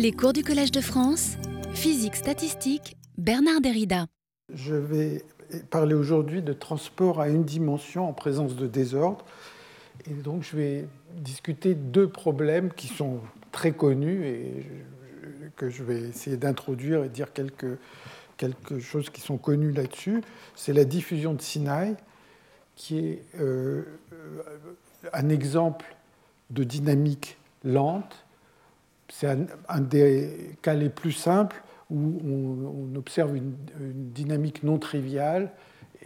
Les cours du Collège de France, physique statistique, Bernard Derrida. Je vais parler aujourd'hui de transport à une dimension en présence de désordre. Et donc je vais discuter deux problèmes qui sont très connus et que je vais essayer d'introduire et dire quelques, quelque choses qui sont connues là-dessus. C'est la diffusion de Sinaï, qui est euh, un exemple de dynamique lente. C'est un, des cas les plus simples où on, observe une, dynamique non triviale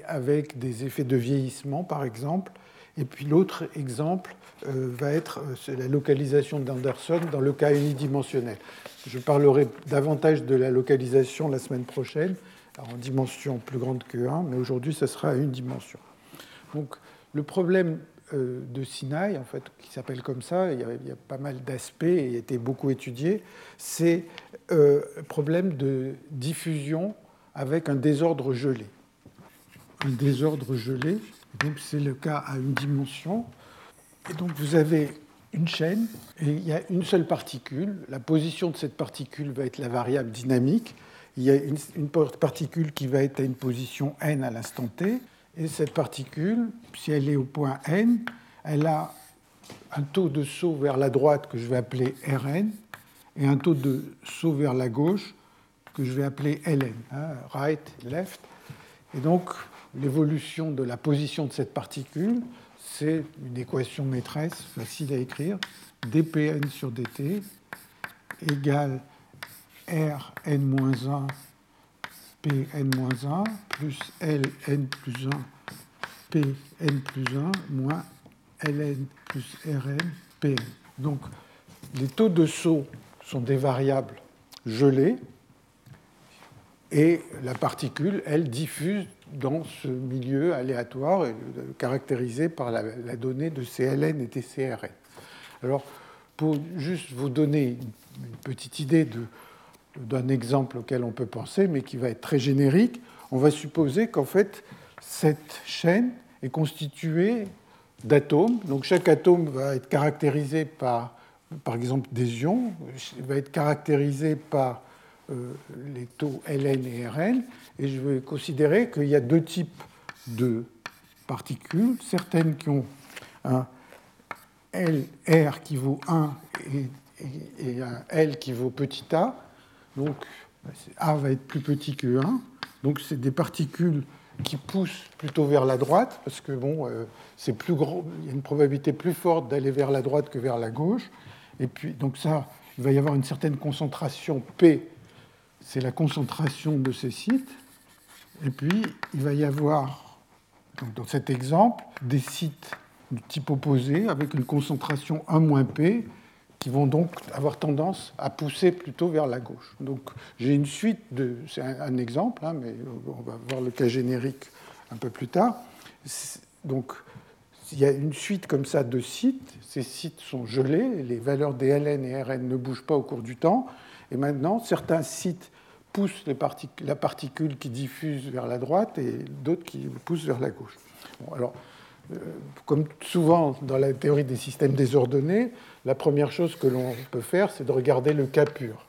avec des effets de vieillissement, par exemple. Et puis l'autre exemple euh, va être euh, la localisation d'Anderson dans le cas unidimensionnel. Je parlerai davantage de la localisation la semaine prochaine, en dimension plus grande que 1, mais aujourd'hui, ce sera à une dimension. Donc, le problème de Sinaï, en fait, qui s'appelle comme ça, il y, a, pas mal d'aspects et a été beaucoup étudié, c'est euh, problème de diffusion avec un désordre gelé. Un désordre gelé, donc c'est le cas à une dimension. Et donc vous avez une chaîne et il y a une seule particule. La position de cette particule va être la variable dynamique. Il y a une, une particule qui va être à une position n à l'instant t. Et cette particule, si elle est au point n, elle a un taux de saut vers la droite que je vais appeler Rn et un taux de saut vers la gauche que je vais appeler Ln, hein, right, left. Et donc l'évolution de la position de cette particule, c'est une équation maîtresse facile à écrire, dpn sur dt égale Rn-1 Pn-1 plus Ln plus 1 Pn plus 1 moins Ln plus Rn Pn. Donc les taux de saut sont des variables gelées et la particule, elle, diffuse dans ce milieu aléatoire caractérisé par la, la donnée de CLN et TCRN. Alors, pour juste vous donner une petite idée de, d'un exemple auquel on peut penser, mais qui va être très générique, on va supposer qu'en fait, cette chaîne est constituée d'atomes. Donc chaque atome va être caractérisé par, par exemple, des ions, va être caractérisé par euh, les taux Ln et Rn, et je vais considérer qu'il y a deux types de particules, certaines qui ont un LR qui vaut 1 et, et un L qui vaut petit a, donc A va être plus petit que 1. Donc c'est des particules qui poussent plutôt vers la droite, parce que bon, euh, c'est plus grand, il y a une probabilité plus forte d'aller vers la droite que vers la gauche. Et puis, donc ça, il va y avoir une certaine concentration P, c'est la concentration de ces sites. Et puis, il va y avoir, dans cet exemple, des sites du type opposé avec une concentration 1 P qui vont donc avoir tendance à pousser plutôt vers la gauche. Donc j'ai une suite de... C'est un, exemple, hein, mais on va voir le cas générique un peu plus tard. Donc il y a une suite comme ça de sites. Ces sites sont gelés, les valeurs des LN et RN ne bougent pas au cours du temps. Et maintenant, certains sites poussent la particule qui diffuse vers la droite et d'autres qui poussent vers la gauche. Bon, alors, comme souvent dans la théorie des systèmes désordonnés, la première chose que l'on peut faire, c'est de regarder le cas pur.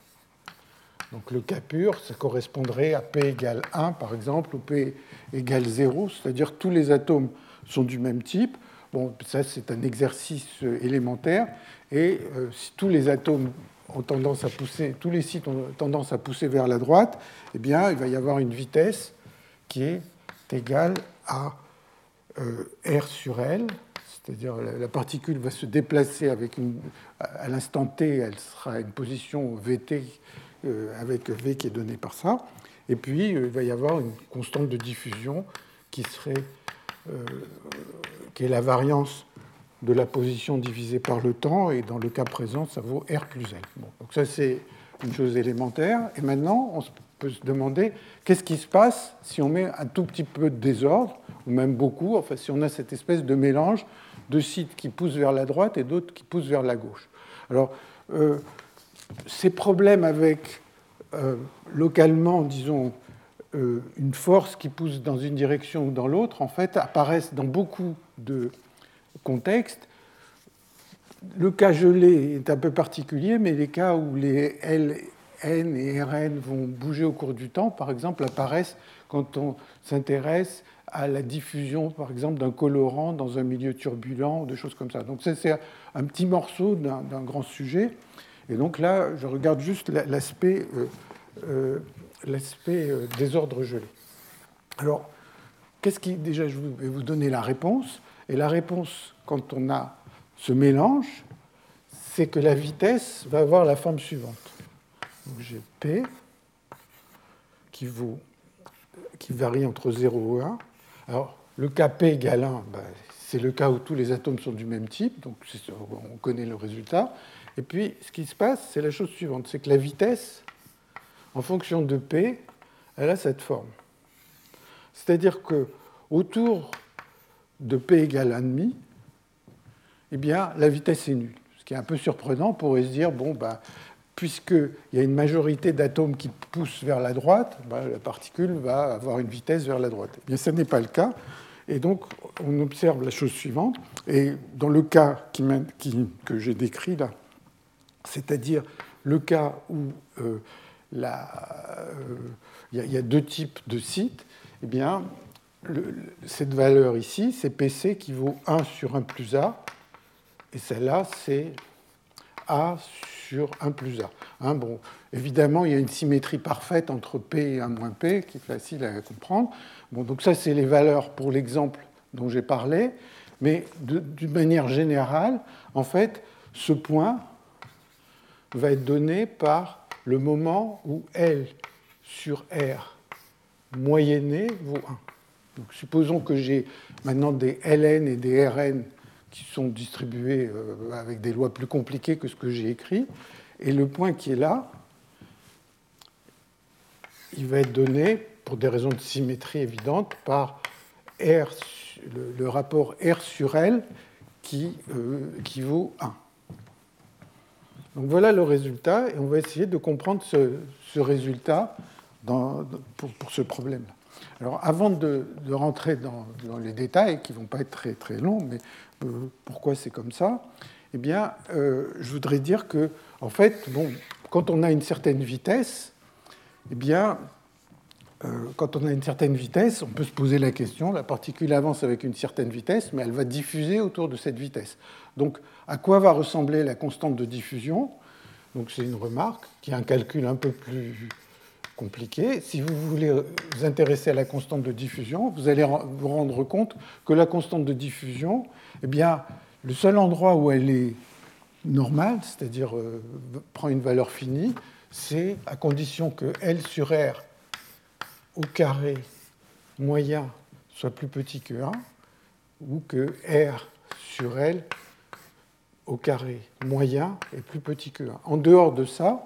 Donc le cas pur, ça correspondrait à P égale 1, par exemple, ou P égale 0, c'est-à-dire tous les atomes sont du même type. Bon, ça, c'est un exercice élémentaire. Et euh, si tous les atomes ont tendance à pousser, tous les sites ont tendance à pousser vers la droite, eh bien, il va y avoir une vitesse qui est égale à euh, R sur L, c'est-à-dire la particule va se déplacer avec une, à l'instant t, elle sera à une position vt euh, avec v qui est donné par ça, et puis euh, il va y avoir une constante de diffusion qui serait qui est la variance de la position divisée par le temps, et dans le cas présent, ça vaut R plus L. donc ça c'est une chose élémentaire, et maintenant se demander qu'est-ce qui se passe si on met un tout petit peu de désordre ou même beaucoup, enfin si on a cette espèce de mélange de sites qui poussent vers la droite et d'autres qui poussent vers la gauche. Alors, euh, ces problèmes avec euh, localement, disons, euh, une force qui pousse dans une direction ou dans l'autre, en fait, apparaissent dans beaucoup de contextes le cas gelé est un peu particulier, mais les cas où les L, N et Rn vont bouger au cours du temps, par exemple, apparaissent quand on s'intéresse à la diffusion, par exemple, d'un colorant dans un milieu turbulent, des choses comme ça. Donc c'est un petit morceau d'un grand sujet. Et donc là, je regarde juste l'aspect euh, euh, euh, désordre gelé. Alors, qu'est-ce qui déjà je vais vous donner la réponse Et la réponse, quand on a ce mélange, c'est que la vitesse va avoir la forme suivante. Donc j'ai P qui, varie entre 0 et 1. Alors, le cas P égale 1, ben, c'est le cas où tous les atomes sont du même type, donc on connaît le résultat. Et puis, ce qui se passe, c'est la chose suivante, c'est que la vitesse, en fonction de P, elle a cette forme. C'est-à-dire que autour de P égale 1,5, eh bien, la vitesse est nulle. Ce qui est un peu surprenant, on pourrait se dire, bon, ben, puisqu'il y a une majorité d'atomes qui poussent vers la droite, ben, la particule va avoir une vitesse vers la droite. Eh ce n'est pas le cas. Et donc, on observe la chose suivante. Et dans le cas que j'ai décrit là, c'est-à-dire le cas où euh, euh, il y, a deux types de sites, eh bien, cette valeur ici, c'est PC qui vaut 1 sur 1 plus A, et celle-là, c'est A sur 1 plus A. Hein, bon, évidemment, il y a une symétrie parfaite entre P et 1 moins P, qui est facile à comprendre. Bon, donc ça, c'est les valeurs pour l'exemple dont j'ai parlé, mais d'une manière générale, en fait, ce point va être donné par le moment où L sur R moyenné vaut 1. Donc, supposons que j'ai maintenant des Ln et des Rn qui sont distribués euh, avec des lois plus compliquées que ce que j'ai écrit. Et le point qui est là, il va être donné, pour des raisons de symétrie évidentes, par R, le, rapport R sur L qui, euh, qui vaut 1. Donc voilà le résultat, et on va essayer de comprendre ce, résultat pour, ce problème-là. Alors avant de, rentrer dans, les détails, qui ne vont pas être très, très longs, mais euh, pourquoi c'est comme ça Eh bien, euh, je voudrais dire que, en fait, bon, quand on a une certaine vitesse, eh bien, euh, quand on a une certaine vitesse, on peut se poser la question, la particule avance avec une certaine vitesse, mais elle va diffuser autour de cette vitesse. Donc, à quoi va ressembler la constante de diffusion? Donc, c'est une remarque qui est un calcul un peu plus compliqué. Si vous voulez vous intéresser à la constante de diffusion, vous allez vous rendre compte que la constante de diffusion, eh bien, le seul endroit où elle est normale, c'est-à-dire euh, prend une valeur finie, c'est à condition que L sur R au carré moyen soit plus petit que 1, ou que R sur L au carré moyen est plus petit que 1. En dehors de ça,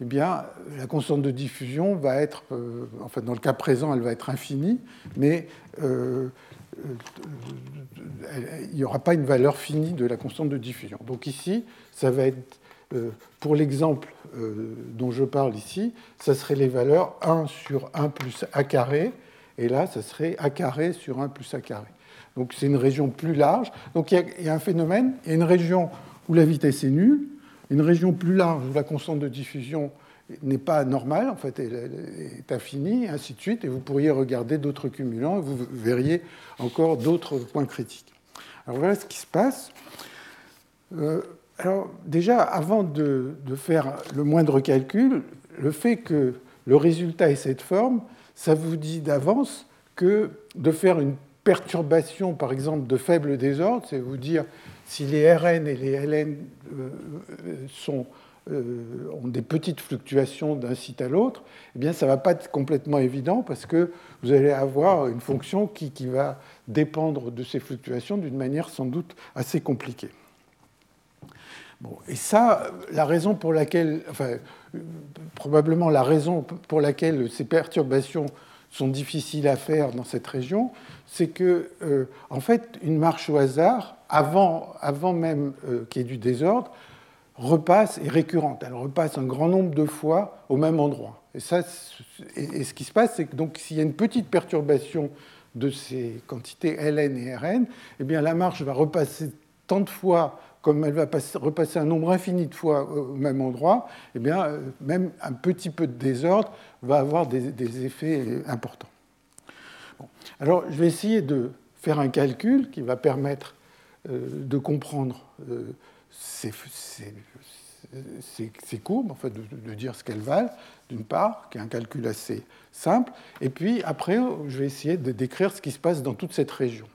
eh bien, la constante de diffusion va être, euh, enfin dans le cas présent, elle va être infinie, mais euh, euh, il n'y aura pas une valeur finie de la constante de diffusion. Donc ici, ça va être, pour l'exemple dont je parle ici, ça serait les valeurs 1 sur 1 plus a carré, et là, ça serait a carré sur 1 plus a carré. Donc c'est une région plus large. Donc il y, a, un phénomène, il y a une région où la vitesse est nulle, une région plus large où la constante de diffusion n'est pas normale, en fait, elle est infinie, et ainsi de suite, et vous pourriez regarder d'autres cumulants, et vous verriez encore d'autres points critiques. Alors voilà ce qui se passe. Euh, alors déjà, avant de, de, faire le moindre calcul, le fait que le résultat ait cette forme, ça vous dit d'avance que de faire une perturbation, par exemple, de faible désordre, c'est vous dire si les Rn et les Ln euh, sont, euh, ont des petites fluctuations d'un site à l'autre, eh bien, ça ne va pas être complètement évident parce que vous allez avoir une fonction qui, va dépendre de ces fluctuations d'une manière sans doute assez compliquée. Bon, et ça, la raison pour laquelle, enfin, probablement la raison pour laquelle ces perturbations sont difficiles à faire dans cette région, c'est que, euh, en fait, une marche au hasard, avant, avant même euh, qu'il y ait du désordre, repasse est récurrente. Elle repasse un grand nombre de fois au même endroit. Et, ça, et, ce qui se passe, c'est que s'il y a une petite perturbation de ces quantités ln et rn, eh bien, la marche va repasser tant de fois comme elle va repasser un nombre infini de fois au même endroit, eh bien, euh, même un petit peu de désordre va avoir des, effets importants. Alors, je vais essayer de faire un calcul qui va permettre euh, de comprendre euh, ces, courbes, en fait, de, dire ce qu'elles valent, d'une part, qui est un calcul assez simple, et puis après, je vais essayer de décrire ce qui se passe dans toute cette région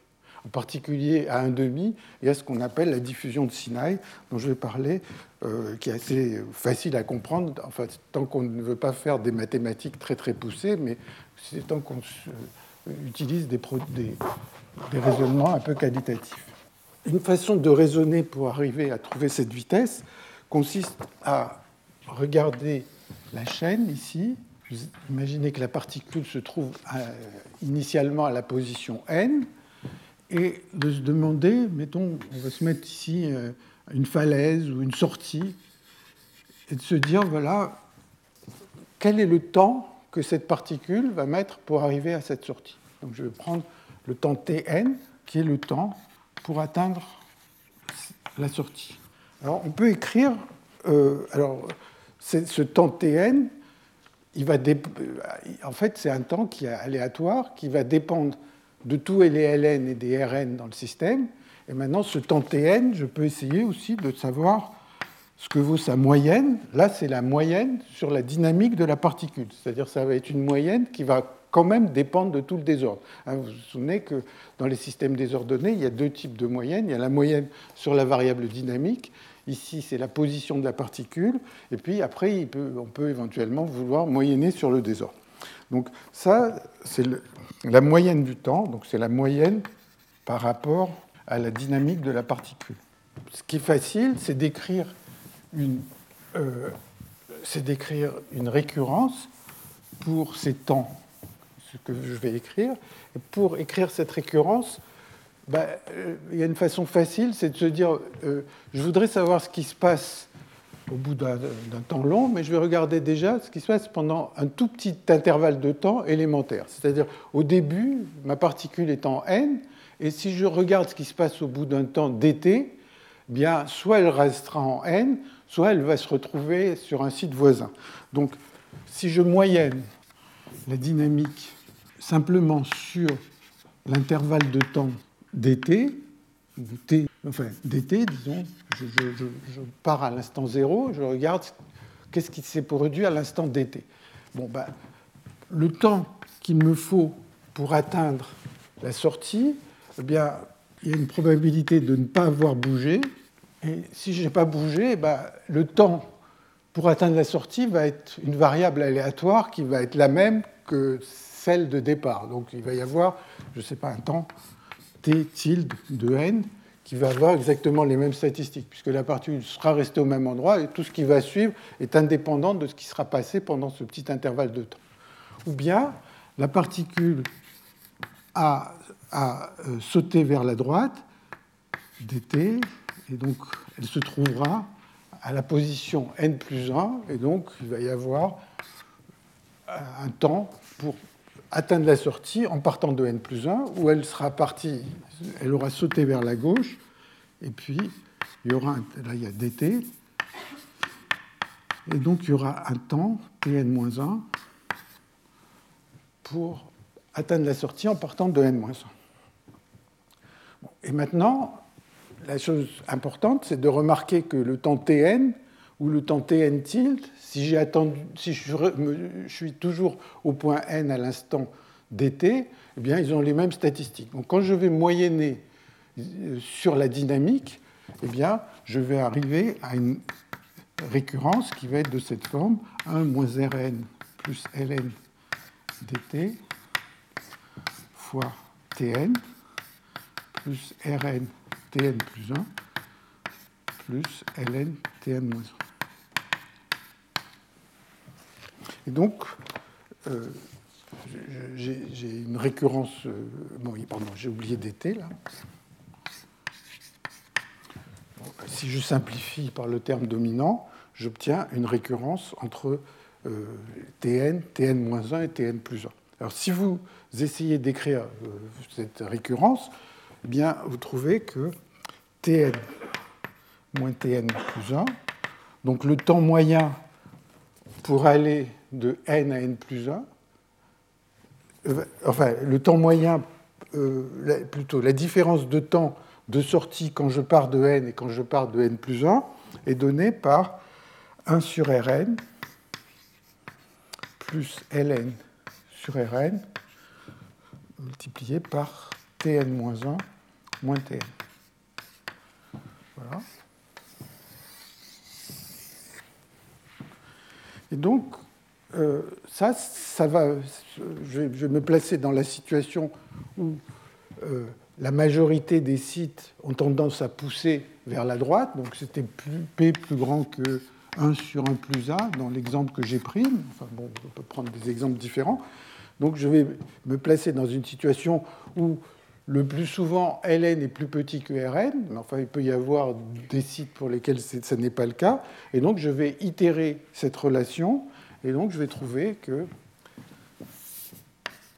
en particulier à un demi et à ce qu'on appelle la diffusion de Sinaï, dont je vais parler, euh, qui est assez facile à comprendre, enfin, tant qu'on ne veut pas faire des mathématiques très très poussées, mais c'est tant qu'on utilise des raisonnements un peu qualitatifs. Une façon de raisonner pour arriver à trouver cette vitesse consiste à regarder la chaîne ici. Imaginez que la particule se trouve euh, initialement à la position n, et de se demander, mettons, on va se mettre ici euh, une falaise ou une sortie, et de se dire, voilà, quel est le temps que cette particule va mettre pour arriver à cette sortie. Donc je vais prendre le temps Tn, qui est le temps pour atteindre la sortie. Alors on peut écrire, euh, alors ce temps Tn, il va en fait c'est un temps qui est aléatoire, qui va dépendre de tous les ln et des rn dans le système. Et maintenant, ce temps tn, je peux essayer aussi de savoir ce que vaut sa moyenne. Là, c'est la moyenne sur la dynamique de la particule. C'est-à-dire ça va être une moyenne qui va quand même dépendre de tout le désordre. Hein, vous vous souvenez que dans les systèmes désordonnés, il y a deux types de moyennes. Il y a la moyenne sur la variable dynamique. Ici, c'est la position de la particule. Et puis après, on peut éventuellement vouloir moyenner sur le désordre. Donc ça, c'est la moyenne du temps, donc c'est la moyenne par rapport à la dynamique de la particule. Ce qui est facile, c'est d'écrire une, euh, d'écrire une récurrence pour ces temps, ce que je vais écrire. Pour écrire cette récurrence, bah, euh, il y a une façon facile, c'est de se dire, euh, je voudrais savoir ce qui se passe au bout d'un temps long, mais je vais regarder déjà ce qui se passe pendant un tout petit intervalle de temps élémentaire. C'est-à-dire, au début, ma particule est en n, et si je regarde ce qui se passe au bout d'un temps dt, eh bien, soit elle restera en n, soit elle va se retrouver sur un site voisin. Donc, si je moyenne la dynamique simplement sur l'intervalle de temps dt, t, enfin dt, disons, je, pars à l'instant 0, je regarde qu'est-ce qui s'est produit à l'instant dt. Bon, ben, le temps qu'il me faut pour atteindre la sortie, eh bien, il y a une probabilité de ne pas avoir bougé. Et si je n'ai pas bougé, ben, le temps pour atteindre la sortie va être une variable aléatoire qui va être la même que celle de départ. Donc il va y avoir, je ne sais pas, un temps t tilde de n qui va avoir exactement les mêmes statistiques, puisque la particule sera restée au même endroit et tout ce qui va suivre est indépendant de ce qui sera passé pendant ce petit intervalle de temps. Ou bien la particule a, a euh, sauté vers la droite, dt, et donc elle se trouvera à la position n plus 1, et donc il va y avoir un temps pour atteindre la sortie en partant de n plus 1, où elle sera partie, elle aura sauté vers la gauche, et puis il y aura, là il y a dt, et donc il y aura un temps, tn-1, pour atteindre la sortie en partant de n-1. et maintenant, la chose importante, c'est de remarquer que le temps tn, ou le temps tn tilde, si, si je, suis toujours au point n à l'instant dt, eh bien, ils ont les mêmes statistiques. Donc quand je vais moyenner euh, sur la dynamique, eh bien, je vais arriver à une récurrence qui va être de cette forme 1 moins Rn plus Ln dt fois Tn plus Rn Tn plus 1 plus Ln Tn moins 1. Et donc, euh, j'ai une récurrence. Euh, bon, pardon, j'ai oublié dt là. si je simplifie par le terme dominant, j'obtiens une récurrence entre euh, Tn, Tn-1 et Tn plus 1. Alors si vous essayez d'écrire cette récurrence, eh bien, vous trouvez que Tn moins tn plus 1. Donc le temps moyen pour aller de n à n plus 1, euh, enfin le temps moyen, euh, plutôt la différence de temps de sortie quand je pars de n et quand je pars de n plus 1 est donnée par 1 sur Rn plus ln sur Rn multiplié par Tn-1 moins Tn. Voilà. Et donc, euh, ça, ça va. Je vais, me placer dans la situation où euh, la majorité des sites ont tendance à pousser vers la droite. Donc, c'était P plus grand que 1 sur 1 plus A dans l'exemple que j'ai pris. Enfin, bon, on peut prendre des exemples différents. Donc, je vais me placer dans une situation où le plus souvent, ln est plus petit que rn, mais enfin, il peut y avoir des sites pour lesquels ce n'est pas le cas. Et donc, je vais itérer cette relation, et donc je vais trouver que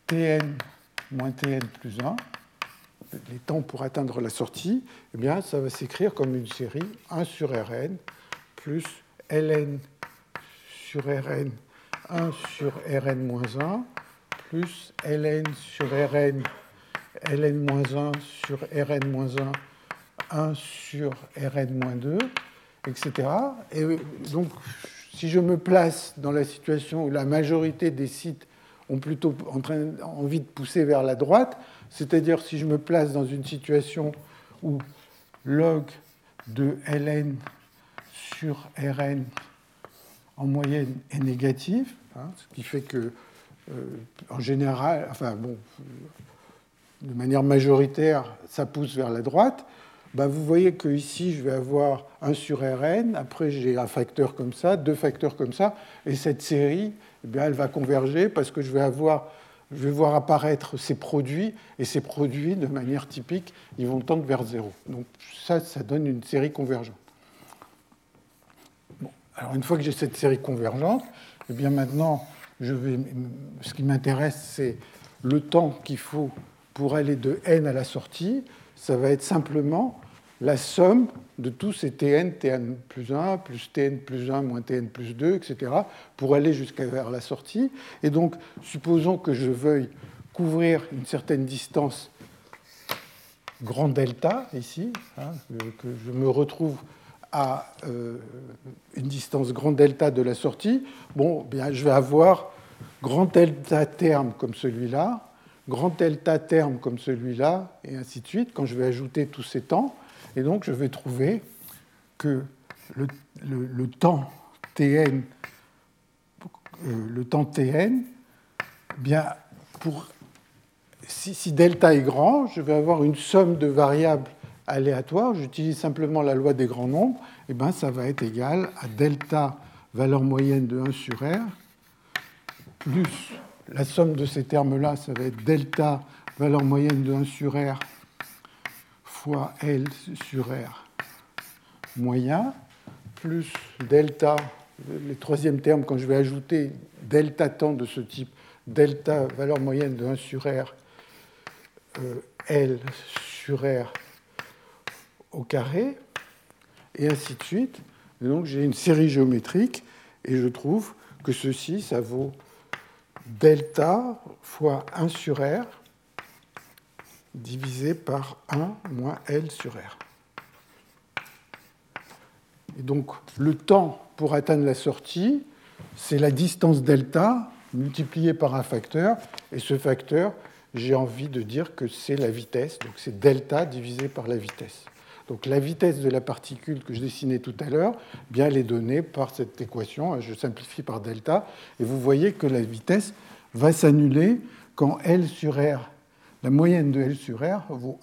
tn moins tn plus 1, les temps pour atteindre la sortie, eh bien, ça va s'écrire comme une série 1 sur rn plus ln sur rn 1 sur rn moins 1 plus ln sur rn ln-1 sur Rn-1, 1 sur Rn-2, etc. Et donc, si je me place dans la situation où la majorité des sites ont plutôt envie de pousser vers la droite, c'est-à-dire si je me place dans une situation où log de ln sur Rn en moyenne est négatif, hein, ce qui fait que, euh, en général, enfin bon, de manière majoritaire, ça pousse vers la droite, bah, vous voyez que ici, je vais avoir 1 sur Rn, après j'ai un facteur comme ça, deux facteurs comme ça, et cette série, eh bien, elle va converger parce que je vais, avoir, je vais voir apparaître ces produits, et ces produits, de manière typique, ils vont tendre vers 0. Donc ça, ça donne une série convergente. Alors une fois que j'ai cette série convergente, eh bien maintenant, ce qui m'intéresse, c'est le temps qu'il faut pour aller de n à la sortie, ça va être simplement la somme de tous ces tn, tn plus 1, plus tn plus 1, moins tn plus 2, etc., pour aller jusqu'à vers la sortie. Et donc, supposons que je veuille couvrir une certaine distance grand delta, ici, hein, que je me retrouve à euh, une distance grand delta de la sortie, bon, bien, je vais avoir grand delta terme comme celui-là, grand delta terme comme celui-là, et ainsi de suite, quand je vais ajouter tous ces temps. Et donc, je vais trouver que le, le, temps Tn, euh, temps Tn, bien, pour, si, delta est grand, je vais avoir une somme de variables aléatoires. J'utilise simplement la loi des grands nombres. Et eh bien, ça va être égal à delta valeur moyenne de 1 sur R plus la somme de ces termes-là, ça va être delta, valeur moyenne de 1 sur R, fois L sur R moyen, plus delta, les troisième termes, quand je vais ajouter delta temps de ce type, delta, valeur moyenne de 1 sur R, euh, L sur R au carré, et ainsi de suite. donc j'ai une série géométrique, et je trouve que ceci, ça vaut delta fois 1 sur R divisé par 1 moins L sur R. Et donc le temps pour atteindre la sortie, c'est la distance delta multipliée par un facteur, et ce facteur, j'ai envie de dire que c'est la vitesse, donc c'est delta divisé par la vitesse. Donc la vitesse de la particule que je dessinais tout à l'heure, bien elle est donnée par cette équation, je simplifie par delta, et vous voyez que la vitesse va s'annuler quand L sur R, la moyenne de L sur R vaut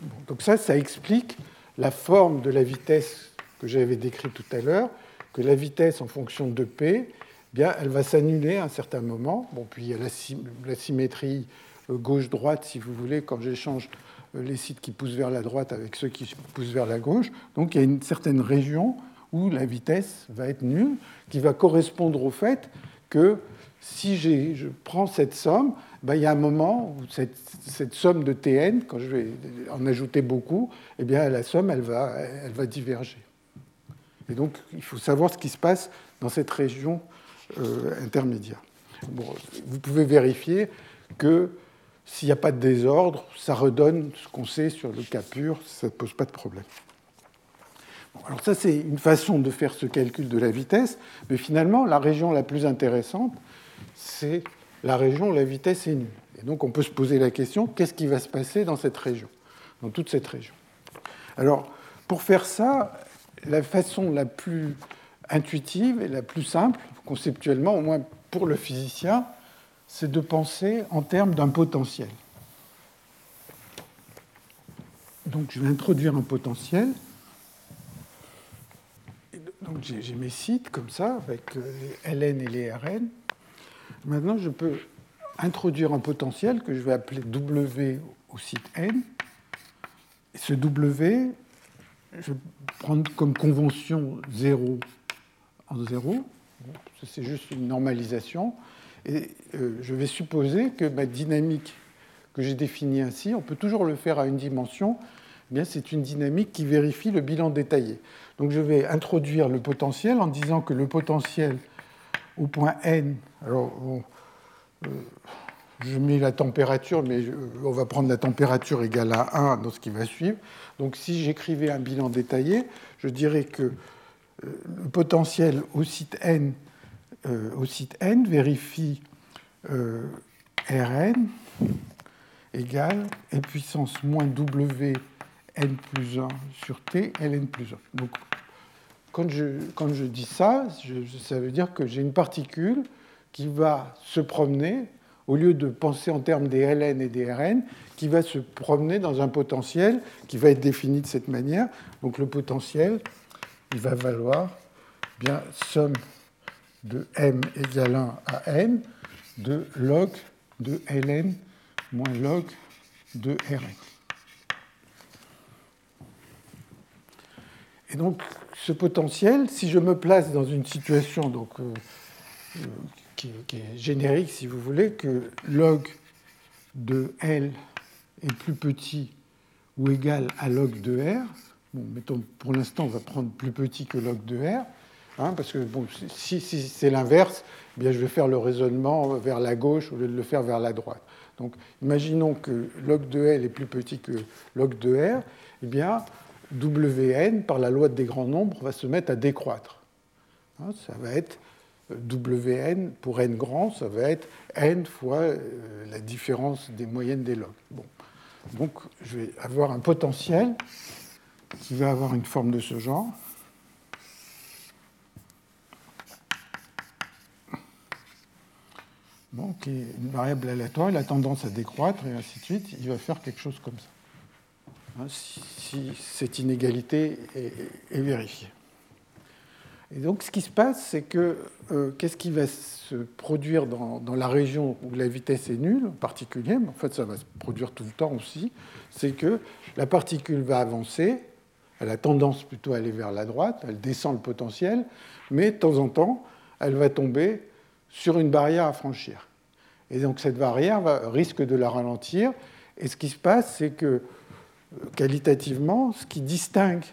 1. donc ça, ça explique la forme de la vitesse que j'avais décrite tout à l'heure, que la vitesse en fonction de P, eh bien, elle va s'annuler à un certain moment. Bon, puis il y a la symétrie euh, gauche-droite, si vous voulez, quand j'échange les sites qui poussent vers la droite avec ceux qui poussent vers la gauche. Donc il y a une certaine région où la vitesse va être nulle, qui va correspondre au fait que si je prends cette somme, ben, il y a un moment où cette, somme de Tn, quand je vais en ajouter beaucoup, eh bien, la somme, elle va, diverger. Et donc, il faut savoir ce qui se passe dans cette région euh, intermédiaire. Vous pouvez vérifier que s'il n'y a pas de désordre, ça redonne ce qu'on sait sur le cas pur, ça ne pose pas de problème. alors ça, c'est une façon de faire ce calcul de la vitesse, mais finalement, la région la plus intéressante, c'est la région où la vitesse est nulle. Et donc, on peut se poser la question, qu'est-ce qui va se passer dans cette région, dans toute cette région? Alors, pour faire ça, la façon la plus intuitive et la plus simple, conceptuellement, au moins pour le physicien, c'est de penser en termes d'un potentiel. Donc je vais introduire un potentiel. Donc j'ai mes sites comme ça, avec euh, les ln et les rn. Maintenant, je peux introduire un potentiel que je vais appeler W au site n. Et ce W, je vais prendre comme convention 0 en 0. C'est juste une normalisation. Et euh, je vais supposer que ma dynamique que j'ai définie ainsi, on peut toujours le faire à une dimension, eh c'est une dynamique qui vérifie le bilan détaillé. Donc je vais introduire le potentiel en disant que le potentiel au point n, alors euh, je mets la température, mais on va prendre la température égale à 1 dans ce qui va suivre. Donc si j'écrivais un bilan détaillé, je dirais que euh, le potentiel au site n euh, au site n vérifie euh, Rn égale e puissance moins W n plus 1 sur T ln plus 1. Donc, quand je, quand je dis ça, ça veut dire que j'ai une particule qui va se promener, au lieu de penser en termes des ln et des rn, qui va se promener dans un potentiel qui va être défini de cette manière. Donc le potentiel, il va valoir bien somme de m égale 1 à n de log de ln moins log de rn. Et donc, ce potentiel, si je me place dans une situation donc, euh, euh, qui, est générique, si vous voulez, que log de L est plus petit ou égal à log de R, mettons, pour l'instant, on va prendre plus petit que log de R, Hein, parce que bon, si, c'est l'inverse, eh bien je vais faire le raisonnement vers la gauche au lieu de le faire vers la droite. Donc imaginons que log de L est plus petit que log de R, eh bien Wn, par la loi des grands nombres, va se mettre à décroître. Hein, ça va être Wn pour n grand, ça va être n fois euh, la différence des moyennes des logs. Bon. Donc je vais avoir un potentiel qui va avoir une forme de ce genre. Bon, qui est une variable aléatoire, il a tendance à décroître et ainsi de suite, il va faire quelque chose comme ça. Hein, si, cette inégalité est, vérifiée. Et donc ce qui se passe, c'est que euh, qu'est-ce qui va se produire dans, dans, la région où la vitesse est nulle, en particulier, mais en fait ça va se produire tout le temps aussi, c'est que la particule va avancer, elle a tendance plutôt à aller vers la droite, elle descend le potentiel, mais de temps en temps, elle va tomber sur une barrière à franchir. Et donc cette barrière risque de la ralentir. Et ce qui se passe, c'est que euh, qualitativement, ce qui distingue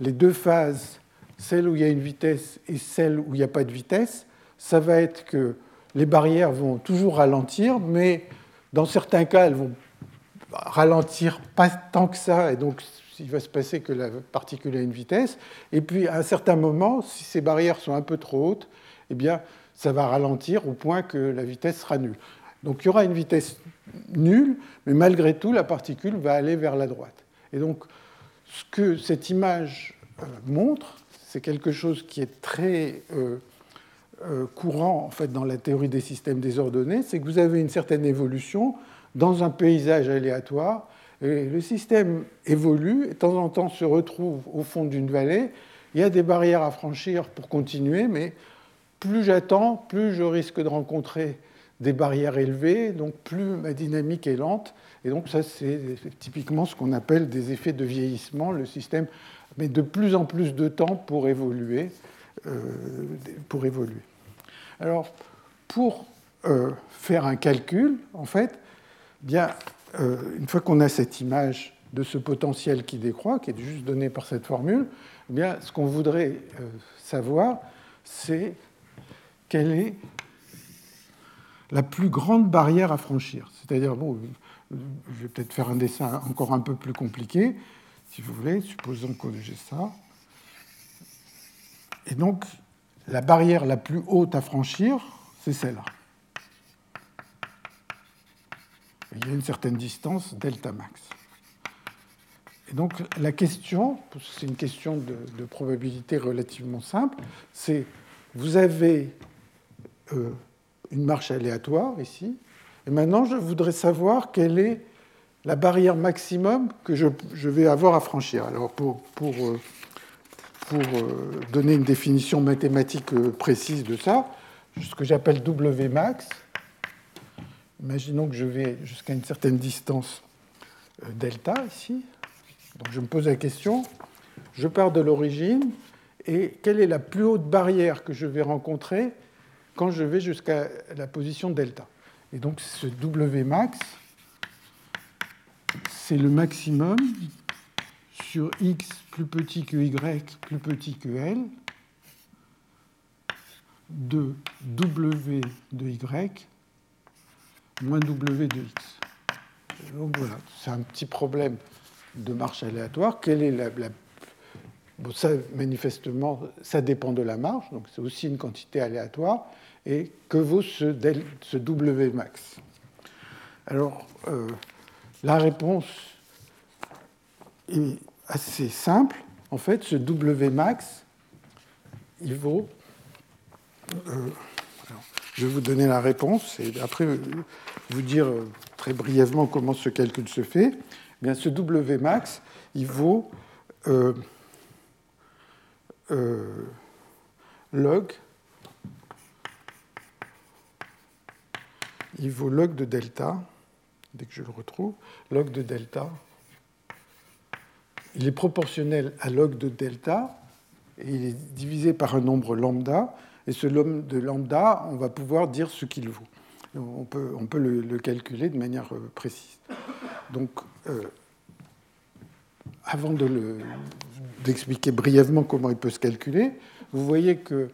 les deux phases, celle où il y a une vitesse et celle où il n'y a pas de vitesse, ça va être que les barrières vont toujours ralentir, mais dans certains cas, elles vont ralentir pas tant que ça, et donc il va se passer que la particule a une vitesse. Et puis à un certain moment, si ces barrières sont un peu trop hautes, eh bien, ça va ralentir au point que la vitesse sera nulle. Donc il y aura une vitesse nulle, mais malgré tout, la particule va aller vers la droite. Et donc, ce que cette image euh, montre, c'est quelque chose qui est très euh, euh, courant en fait, dans la théorie des systèmes désordonnés, c'est que vous avez une certaine évolution dans un paysage aléatoire, le système évolue, et de temps en temps se retrouve au fond d'une vallée, il y a des barrières à franchir pour continuer, mais plus j'attends, plus je risque de rencontrer des barrières élevées, donc plus ma dynamique est lente. Et donc ça, c'est typiquement ce qu'on appelle des effets de vieillissement. Le système met de plus en plus de temps pour évoluer. Euh. Alors, pour euh, faire un calcul, en fait, bien, euh, une fois qu'on a cette image de ce potentiel qui décroît, qui est juste donné par cette formule, eh bien, ce qu'on voudrait savoir, c'est quelle est la plus grande barrière à franchir. C'est-à-dire, bon, je vais peut-être faire un dessin encore un peu plus compliqué, si vous voulez, supposons que j'ai ça. Et donc, la barrière la plus haute à franchir, c'est celle-là. Il y a une certaine distance, delta max. Et donc, la question, c'est une question de, probabilité relativement simple, c'est vous avez euh, une marche aléatoire ici, et maintenant je voudrais savoir quelle est la barrière maximum que je, vais avoir à franchir. Alors, pour, pour euh, pour euh, donner une définition mathématique précise de ça, ce que j'appelle W max. Imaginons que je vais jusqu'à une certaine distance delta ici. Donc je me pose la question, je pars de l'origine et quelle est la plus haute barrière que je vais rencontrer quand je vais jusqu'à la position delta Et donc ce W max, c'est le maximum sur x plus petit que y plus petit que l de w de y moins w de x. Donc voilà, c'est un petit problème de marche aléatoire. Quelle est la, Bon, ça, manifestement, ça dépend de la marche, donc c'est aussi une quantité aléatoire. Et que vaut ce, ce W max? Alors, euh, la réponse est assez simple. En fait, ce W max, il vaut. Euh, je vais vous donner la réponse et après vous dire très brièvement comment ce calcul se fait. Eh bien, ce W max, il vaut euh, log. Il vaut log de delta, dès que je le retrouve, log de delta il est proportionnel à log de delta, et il est divisé par un nombre lambda, et ce nombre de lambda, on va pouvoir dire ce qu'il vaut. On peut, on peut le, calculer de manière euh, précise. Donc, euh, avant d'expliquer brièvement comment il peut se calculer, vous voyez que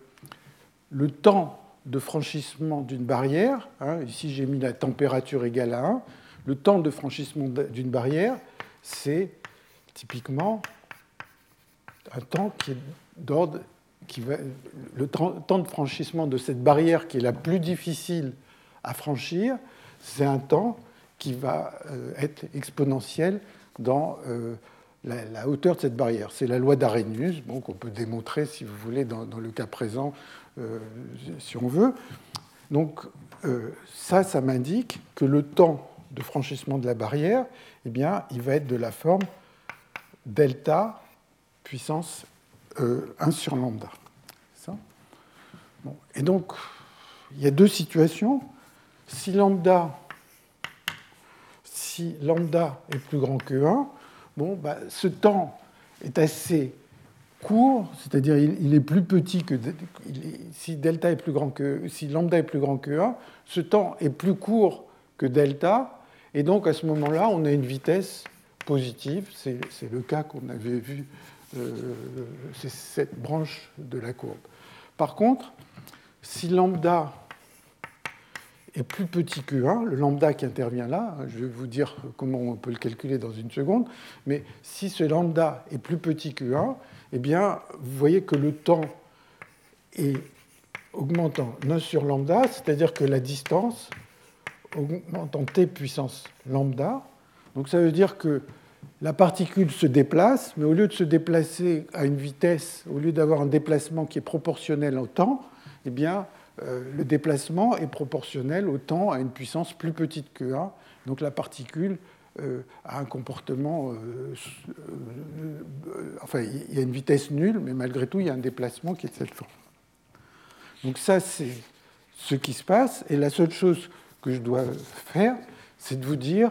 le temps de franchissement d'une barrière, hein, ici j'ai mis la température égale à 1, le temps de franchissement d'une barrière, c'est typiquement un temps qui est d'ordre qui va, le temps de franchissement de cette barrière qui est la plus difficile à franchir, c'est un temps qui va euh, être exponentiel dans euh, la, hauteur de cette barrière. C'est la loi d'Arrhenius, bon, qu'on peut démontrer, si vous voulez, dans, le cas présent, euh, si on veut. Donc ça, ça m'indique que le temps de franchissement de la barrière, eh bien, il va être de la forme delta puissance 1 euh, sur lambda. Et donc, il y a deux situations. Si lambda, si lambda est plus grand que 1, bon, bah, ce temps est assez court, c'est-à-dire il, est plus petit que si delta est plus grand que si lambda est plus grand que 1, ce temps est plus court que delta, et donc à ce moment-là, on a une vitesse positive. C'est le cas qu'on avait vu, euh, c'est cette branche de la courbe. Par contre, si lambda est plus petit que 1, le lambda qui intervient là, je vais vous dire comment on peut le calculer dans une seconde, mais si ce lambda est plus petit que 1, eh bien, vous voyez que le temps est augmentant 1 sur lambda, c'est-à-dire que la distance augmente en t puissance lambda. Donc ça veut dire que la particule se déplace, mais au lieu de se déplacer à une vitesse, au lieu d'avoir un déplacement qui est proportionnel au temps, eh bien, le déplacement est proportionnel au temps à une puissance plus petite que 1. Donc la particule euh, a un comportement... Euh, enfin, il y a une vitesse nulle, mais malgré tout, il y a un déplacement qui est de cette forme. Donc ça, c'est ce qui se passe. Et la seule chose que je dois faire, c'est de vous dire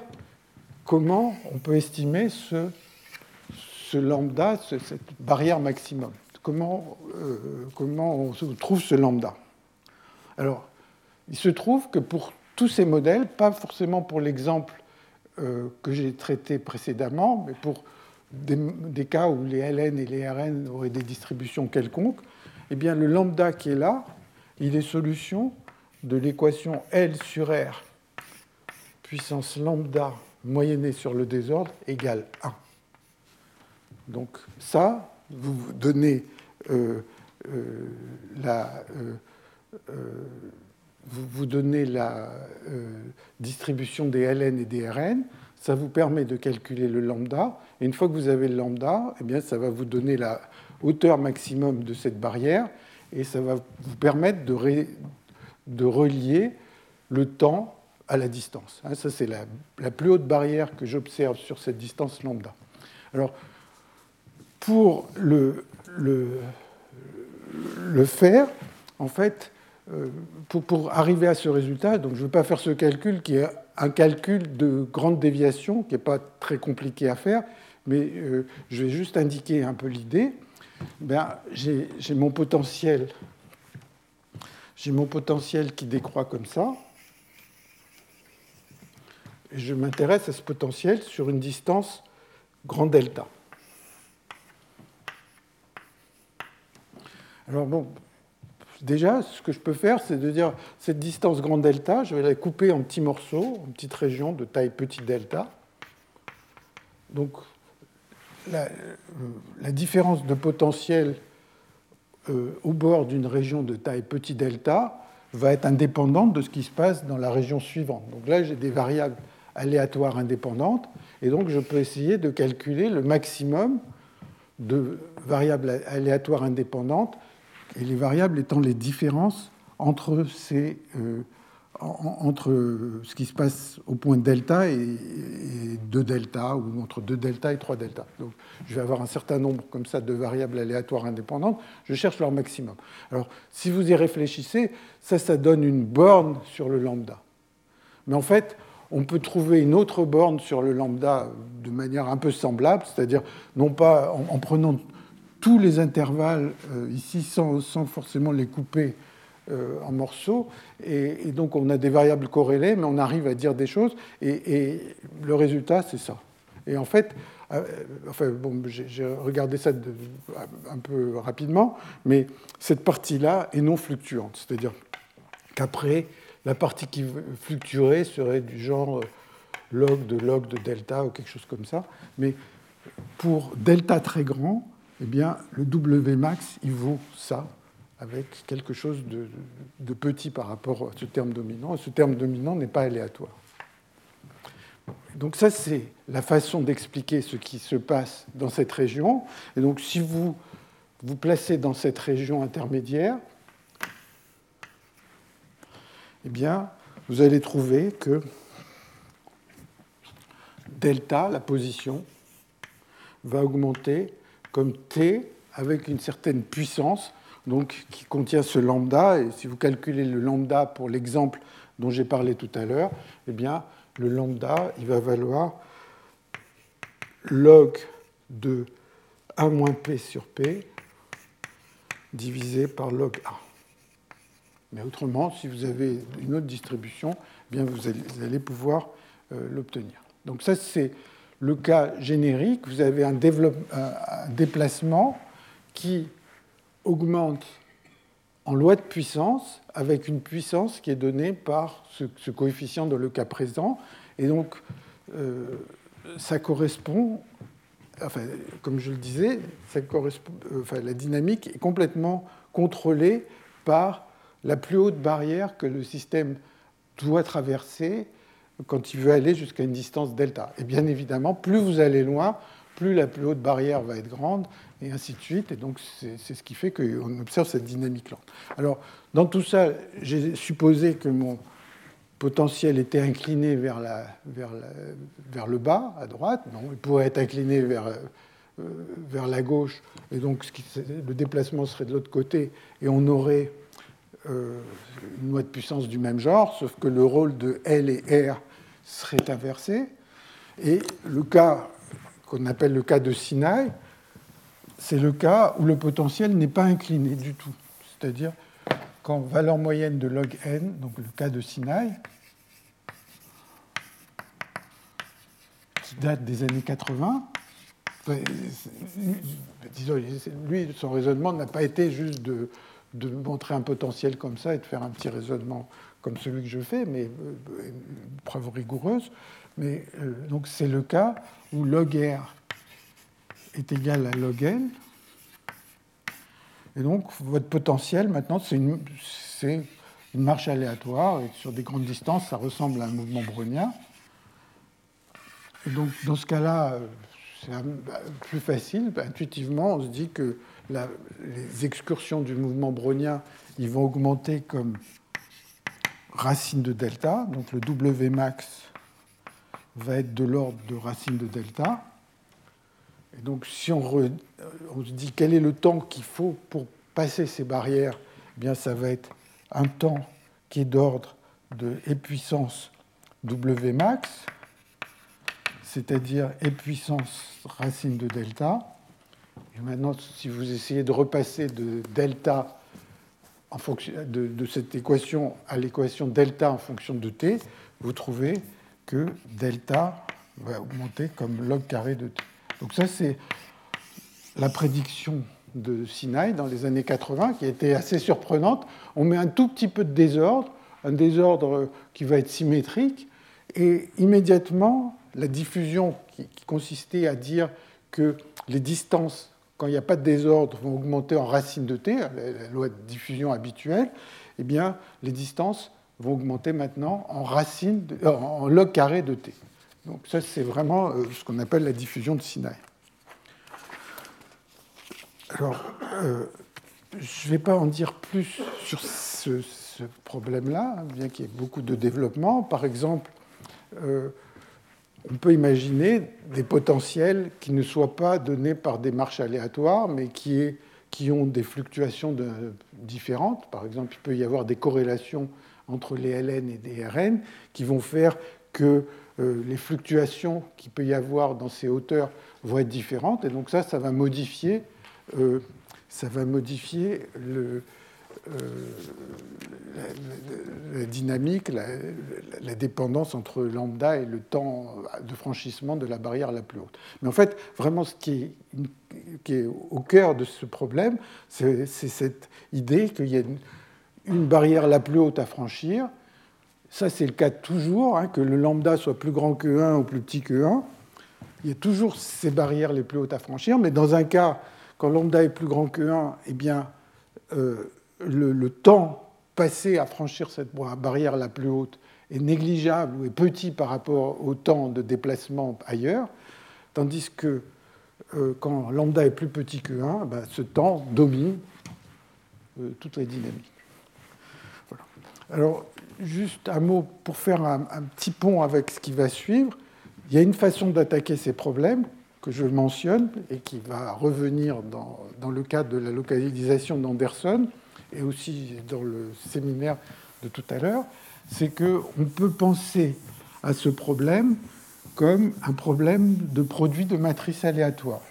comment on peut estimer ce, lambda, cette barrière maximum comment, euh, comment on trouve ce lambda Alors, il se trouve que pour tous ces modèles, pas forcément pour l'exemple euh, que j'ai traité précédemment, mais pour des, cas où les ln et les rn auraient des distributions quelconques, eh bien le lambda qui est là, il est solution de l'équation L sur R puissance lambda moyennée sur le désordre égale 1. Donc ça, vous donnez euh, euh, la, vous, donnez la euh, distribution des ln et des rn, ça vous permet de calculer le lambda, et une fois que vous avez le lambda, eh bien, ça va vous donner la hauteur maximum de cette barrière, et ça va vous permettre de, de relier le temps à la distance. Hein, ça, c'est la, la, plus haute barrière que j'observe sur cette distance lambda. Alors, pour le, le, le faire, en fait, euh, pour, arriver à ce résultat, donc je ne veux pas faire ce calcul qui est un calcul de grande déviation, qui n'est pas très compliqué à faire, mais euh, je vais juste indiquer un peu l'idée. Ben, j'ai mon potentiel, j'ai mon potentiel qui décroît comme ça. Et je m'intéresse à ce potentiel sur une distance grand delta. Alors bon, Déjà, ce que je peux faire, c'est de dire cette distance grand delta, je vais la couper en petits morceaux, en petites régions de taille petit delta. Donc, la, euh, différence de potentiel euh, au bord d'une région de taille petit delta va être indépendante de ce qui se passe dans la région suivante. Donc là, j'ai des variables aléatoires indépendantes, et donc je peux essayer de calculer le maximum de variables aléatoires indépendantes et les variables étant les différences entre, ces, euh, entre ce qui se passe au point delta et, 2 delta, ou entre 2 delta et 3 delta. Donc je vais avoir un certain nombre comme ça de variables aléatoires indépendantes, je cherche leur maximum. Alors si vous y réfléchissez, ça, ça donne une borne sur le lambda. Mais en fait, on peut trouver une autre borne sur le lambda de manière un peu semblable, c'est-à-dire non pas en prenant tous les intervalles euh, ici sans, forcément les couper euh, en morceaux. Et, donc on a des variables corrélées, mais on arrive à dire des choses. Et, le résultat, c'est ça. Et en fait, euh, enfin, bon, j'ai regardé ça un peu rapidement, mais cette partie-là est non fluctuante. C'est-à-dire qu'après, la partie qui fluctuerait serait du genre log de log de delta ou quelque chose comme ça. Mais pour delta très grand, eh bien, le W max, il vaut ça, avec quelque chose de, petit par rapport à ce terme dominant. Ce terme dominant n'est pas aléatoire. Donc ça, c'est la façon d'expliquer ce qui se passe dans cette région. Et donc si vous vous placez dans cette région intermédiaire, eh bien, vous allez trouver que delta, la position, va augmenter comme t avec une certaine puissance donc, qui contient ce lambda. Et si vous calculez le lambda pour l'exemple dont j'ai parlé tout à l'heure, eh bien, le lambda, il va valoir log de a moins p sur p divisé par log a. Mais autrement, si vous avez une autre distribution, eh bien vous allez pouvoir euh, l'obtenir. Donc ça, c'est le cas générique, vous avez un, déplacement qui augmente en loi de puissance avec une puissance qui est donnée par ce, coefficient dans le cas présent. Et donc, euh, ça correspond, enfin, comme je le disais, ça correspond, enfin, la dynamique est complètement contrôlée par la plus haute barrière que le système doit traverser quand il veut aller jusqu'à une distance delta. Et bien évidemment, plus vous allez loin, plus la plus haute barrière va être grande, et ainsi de suite. Et donc, c'est ce qui fait qu'on observe cette dynamique lente. Alors, dans tout ça, j'ai supposé que mon potentiel était incliné vers, le bas, à droite. Non, il pourrait être incliné vers, euh, la gauche, et donc le déplacement serait de l'autre côté, et on aurait euh, une loi de puissance du même genre, sauf que le rôle de L et R serait inversé. Et le cas qu'on appelle le cas de Sinaï, c'est le cas où le potentiel n'est pas incliné du tout. C'est-à-dire quand valeur moyenne de log n, donc le cas de Sinai, qui date des années 80, disons, lui, son raisonnement n'a pas été juste de, de, montrer un potentiel comme ça et de faire un petit raisonnement comme celui que je fais, mais euh, une preuve rigoureuse. Mais euh, donc c'est le cas où log R est égal à log N. Et donc votre potentiel maintenant c'est une, une, marche aléatoire et sur des grandes distances ça ressemble à un mouvement brownien. Et donc dans ce cas-là, euh, c'est bah, plus facile. Bah, intuitivement, on se dit que les excursions du mouvement brownien ils vont augmenter comme racine de delta. Donc le W max va être de l'ordre de racine de delta. Et donc si on, se dit quel est le temps qu'il faut pour passer ces barrières, eh bien ça va être un temps qui est d'ordre de e puissance W max, c'est-à-dire e puissance racine de delta. Et maintenant, si vous essayez de repasser de delta en fonction de, cette équation à l'équation delta en fonction de t, vous trouvez que delta va augmenter comme log carré de t. Donc ça, c'est la prédiction de Sinai dans les années 80 qui était assez surprenante. On met un tout petit peu de désordre, un désordre qui va être symétrique, et immédiatement, la diffusion qui consistait à dire que les distances quand il n'y a pas de désordre, vont augmenter en racine de t, la loi de diffusion habituelle, eh bien, les distances vont augmenter maintenant en, racine euh, en log carré de t. Donc ça, c'est vraiment euh, ce qu'on appelle la diffusion de Sinai. Alors, euh, je ne vais pas en dire plus sur ce, problème-là, hein, bien qu'il y ait beaucoup de développement. Par exemple, on peut imaginer des potentiels qui ne soient pas donnés par des marches aléatoires, mais qui, ont des fluctuations différentes. Par exemple, il peut y avoir des corrélations entre les Ln et des Rn qui vont faire que euh, les fluctuations qu'il peut y avoir dans ces hauteurs vont être différentes. Et donc ça, ça va modifier, euh, ça va modifier le, euh, la, dynamique, la, dépendance entre lambda et le temps de franchissement de la barrière la plus haute. Mais en fait, vraiment, ce qui est, au cœur de ce problème, c'est cette idée qu'il y a une, barrière la plus haute à franchir. Ça, c'est le cas toujours, hein, que le lambda soit plus grand que 1 ou plus petit que 1. Il y a toujours ces barrières les plus hautes à franchir, mais dans un cas, quand lambda est plus grand que 1, eh bien, euh, le, temps passé à franchir cette barrière la plus haute est négligeable ou est petit par rapport au temps de déplacement ailleurs, tandis que euh, quand lambda est plus petit que 1, ben, ce temps domine euh, toutes les dynamiques. Alors, juste un mot pour faire un, petit pont avec ce qui va suivre. Il y a une façon d'attaquer ces problèmes que je mentionne et qui va revenir dans, dans le cadre de la localisation d'Anderson, et aussi dans le séminaire de tout à l'heure, c'est qu'on peut penser à ce problème comme un problème de produit de matrice aléatoire.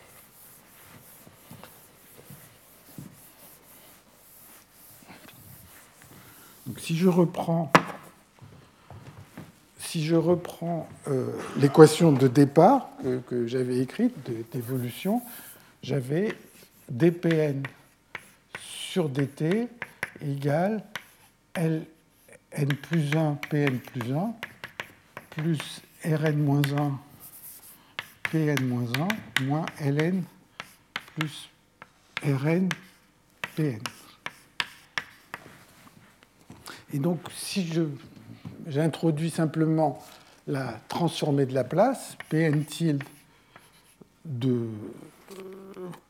Donc, si je reprends, si euh, l'équation de départ que, que j'avais écrite d'évolution, j'avais dpn sur dt égale Ln plus 1 Pn plus 1 plus Rn moins 1 Pn moins 1 moins Ln plus Rn Pn. Et donc, si j'introduis simplement la transformée de la place, Pn tilde de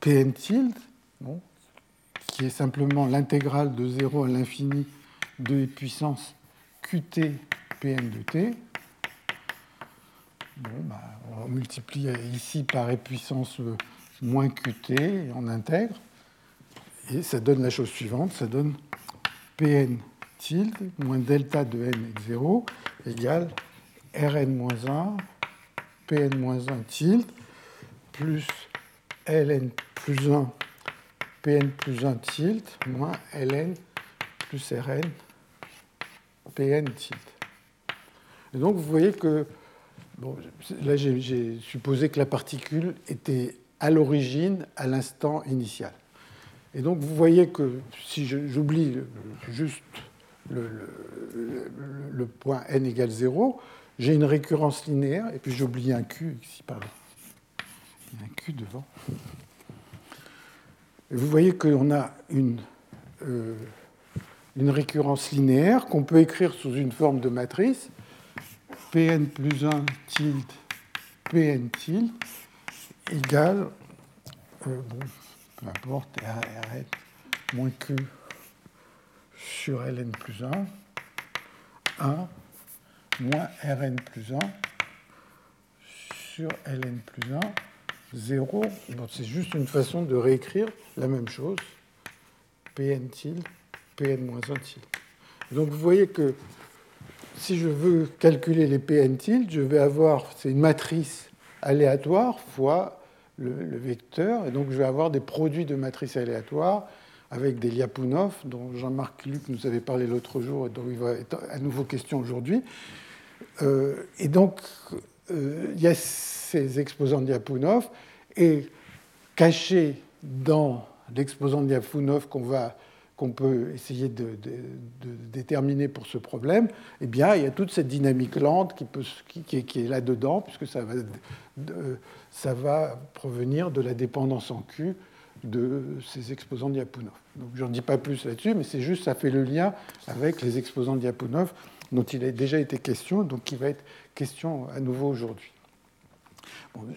Pn tilde, bon, qui est simplement l'intégrale de 0 à l'infini de puissance qt pn de t. Bah, on multiplie ici par e puissance moins qt et on intègre. Et ça donne la chose suivante, ça donne pn tilde moins delta de n est 0 égale rn moins 1 pn moins 1 tilde plus ln plus 1 Pn plus 1 tilde moins Ln plus Rn, Pn tilde. Et donc vous voyez que, bon, là j'ai supposé que la particule était à l'origine, à l'instant initial. Et donc vous voyez que si j'oublie juste le, point n égale 0, j'ai une récurrence linéaire, et puis j'oublie un Q ici, pardon. Il y a un Q devant. Vous voyez qu'on a une, euh, une récurrence linéaire qu'on peut écrire sous une forme de matrice, Pn plus 1 tilde Pn tilde égale, euh, peu importe, Rn moins Q sur Ln plus 1, 1 moins Rn plus 1 sur Ln plus 1, 0. c'est juste une façon de réécrire la même chose, Pn tilde, Pn moins 1 tilde. Donc vous voyez que si je veux calculer les Pn tilde, je vais avoir, c'est une matrice aléatoire fois le, vecteur, et donc je vais avoir des produits de matrices aléatoires avec des Lyapunov, dont Jean-Marc Luc nous avait parlé l'autre jour et dont il va être à nouveau question aujourd'hui. Euh, et donc, il y a ces exposants de Lyapunov, et caché dans l'exposant de Lyapunov qu'on va qu'on peut essayer de, déterminer pour ce problème, eh bien, il y a toute cette dynamique lente qui, est là-dedans, puisque ça va, ça va provenir de la dépendance en Q de ces exposants Diapunov. Donc je n'en dis pas plus là-dessus, mais c'est juste ça fait le lien avec les exposants Diapunov dont il a déjà été question, donc qui va être question à nouveau aujourd'hui.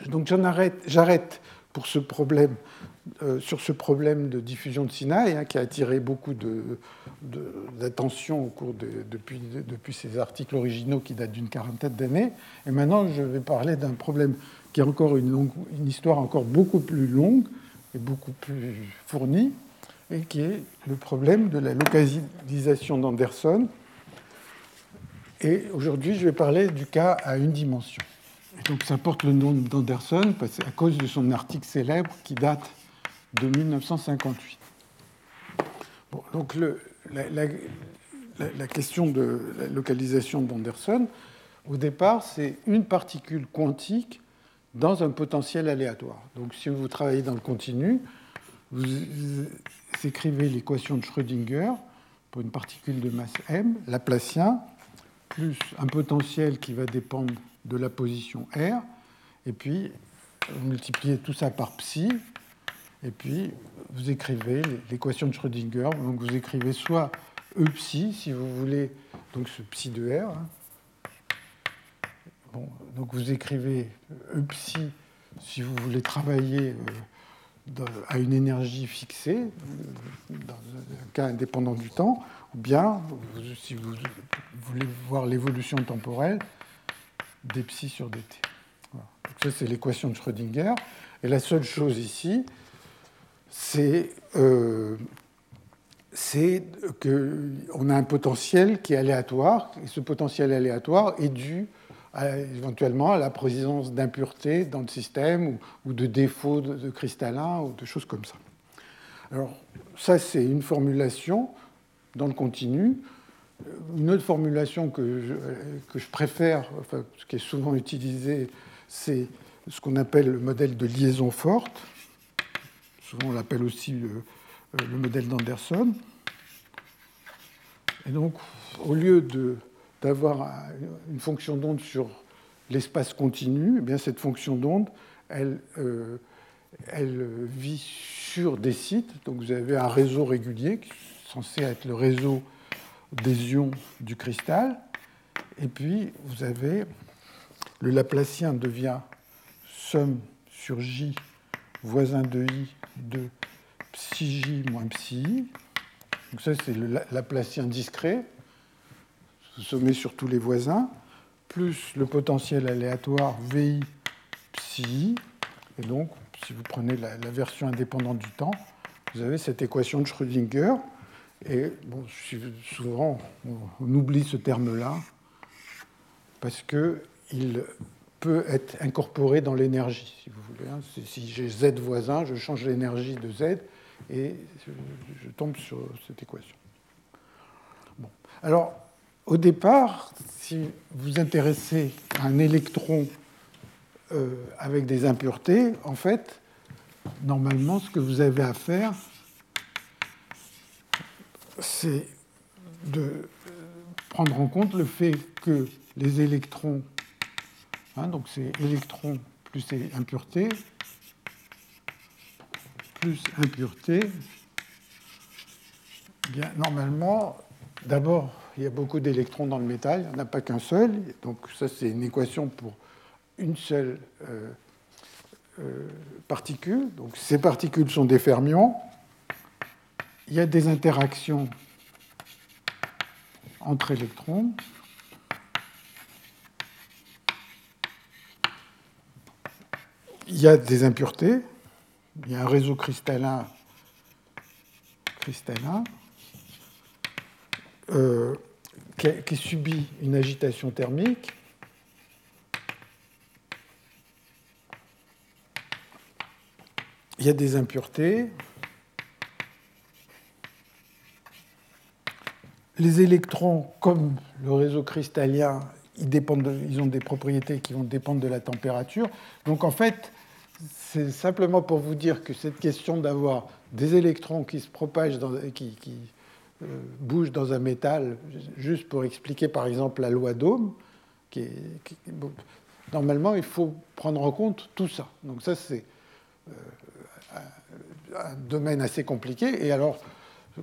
donc j'arrête pour ce problème, euh, sur ce problème de diffusion de Sinaï, hein, qui a attiré beaucoup d'attention au cours de, depuis, ces articles originaux qui datent d'une quarantaine d'années. Et maintenant, je vais parler d'un problème qui a encore une, une histoire encore beaucoup plus longue, est beaucoup plus fourni, et qui est le problème de la localisation d'Anderson. Et aujourd'hui, je vais parler du cas à une dimension. Donc ça porte le nom d'Anderson à cause de son article célèbre qui date de 1958. donc la, la, question de la localisation d'Anderson, au départ, c'est une particule quantique dans un potentiel aléatoire. Donc si vous travaillez dans le continu, vous écrivez l'équation de Schrödinger pour une particule de masse m, laplacien, plus un potentiel qui va dépendre de la position r, et puis vous multipliez tout ça par psi, et puis vous écrivez l'équation de Schrödinger. Donc vous écrivez soit E psi, si vous voulez, donc ce psi de r, hein, donc vous écrivez E psi si vous voulez travailler euh, à une énergie fixée, euh, dans un cas indépendant du temps, ou bien, si vous voulez voir l'évolution temporelle, des psi sur dt. Donc ça, c'est l'équation de Schrödinger. Et la seule chose ici, c'est euh, qu'on a un potentiel qui est aléatoire, et ce potentiel aléatoire est dû éventuellement à la présence d'impuretés dans le système ou, de défauts de, cristallins ou de choses comme ça. Alors, ça, c'est une formulation dans le continu. Une autre formulation que je, que je préfère, enfin, ce qui est souvent utilisé, c'est ce qu'on appelle le modèle de liaison forte. Souvent, on l'appelle aussi le, le modèle d'Anderson. Et donc, au lieu d'avoir une fonction d'onde sur l'espace continu, eh bien cette fonction d'onde, elle, euh, elle vit sur des sites. Donc vous avez un réseau régulier qui censé être le réseau des ions du cristal. Et puis vous avez le Laplacien devient somme sur J voisin de I de psi J moins psi. Donc ça c'est le Laplacien discret sommet sur tous les voisins, plus le potentiel aléatoire VI psi. Et donc, si vous prenez la, version indépendante du temps, vous avez cette équation de Schrödinger. Et bon, souvent, on oublie ce terme-là parce qu'il peut être incorporé dans l'énergie, si vous voulez. Hein. Si j'ai Z voisin, je change l'énergie de Z et je tombe sur cette équation. Alors, au départ, si vous intéressez à un électron euh, avec des impuretés, en fait, normalement, ce que vous avez à faire, c'est de prendre en compte le fait que les électrons, hein, donc c'est électrons plus impuretés, plus impuretés, bien, normalement, d'abord, il y a beaucoup d'électrons dans le métal, il n'y en a pas qu'un seul, donc ça c'est une équation pour une seule euh, euh, particule. Donc ces particules sont des fermions. Il y a des interactions entre électrons. Il y a des impuretés. Il y a un réseau cristallin, cristallin euh, qui subit une agitation thermique. Il y a des impuretés. Les électrons, comme le réseau cristallin, ils, ont des propriétés qui vont dépendre de la température. Donc en fait, c'est simplement pour vous dire que cette question d'avoir des électrons qui se propagent, qui, euh, bougent dans un métal, juste pour expliquer par exemple la loi d'Ohm, qui, normalement il faut prendre en compte tout ça. Donc ça c'est euh, un domaine assez compliqué. Et alors,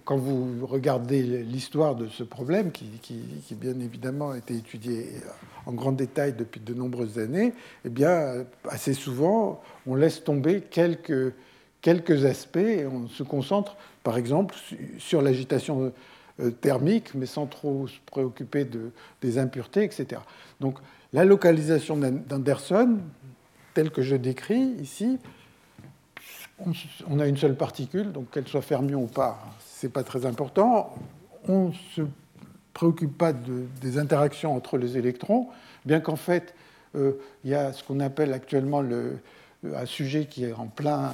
quand vous regardez l'histoire de ce problème, qui, bien évidemment a été étudié en grand détail depuis de nombreuses années, eh bien, assez souvent, on laisse tomber quelques, aspects et on se concentre, par exemple, sur l'agitation euh, thermique, mais sans trop se préoccuper de, des impuretés, etc. Donc, la localisation d'Anderson, telle que je décris ici, on a une seule particule, donc qu'elle soit fermion ou pas, ce n'est pas très important. On ne se préoccupe pas des interactions entre les électrons, bien qu'en fait, euh, il y a ce qu'on appelle actuellement le, un sujet qui est en plein,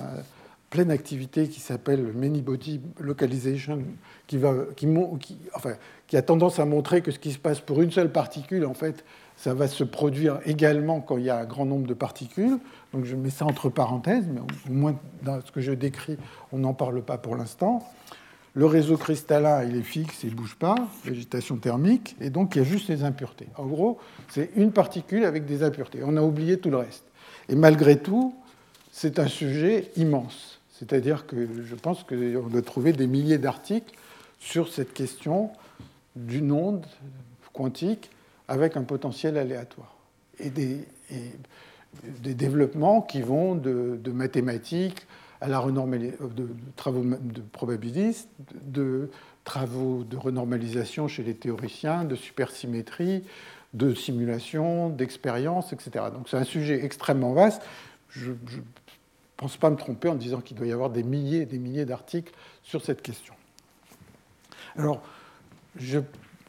pleine activité qui s'appelle Many Body Localization, qui, va, qui a tendance à montrer que ce qui se passe pour une seule particule, en fait, ça va se produire également quand il y a un grand nombre de particules. Donc je mets ça entre parenthèses, mais au moins dans ce que je décris, on n'en parle pas pour l'instant. Le réseau cristallin, il est fixe, il ne bouge pas, l'agitation thermique, et donc il y a juste les impuretés. En gros, c'est une particule avec des impuretés. On a oublié tout le reste. Et malgré tout, c'est un sujet immense. C'est-à-dire que je pense qu'on doit trouver des milliers d'articles sur cette question d'une onde quantique avec un potentiel aléatoire. Et des, développements qui vont de, mathématiques à la renormalisation, de, travaux de probabilistes, de travaux de renormalisation chez les théoriciens, de supersymétrie, de simulation, d'expérience, etc. Donc c'est un sujet extrêmement vaste. Je ne pense pas me tromper en disant qu'il doit y avoir des milliers et des milliers d'articles sur cette question. Alors,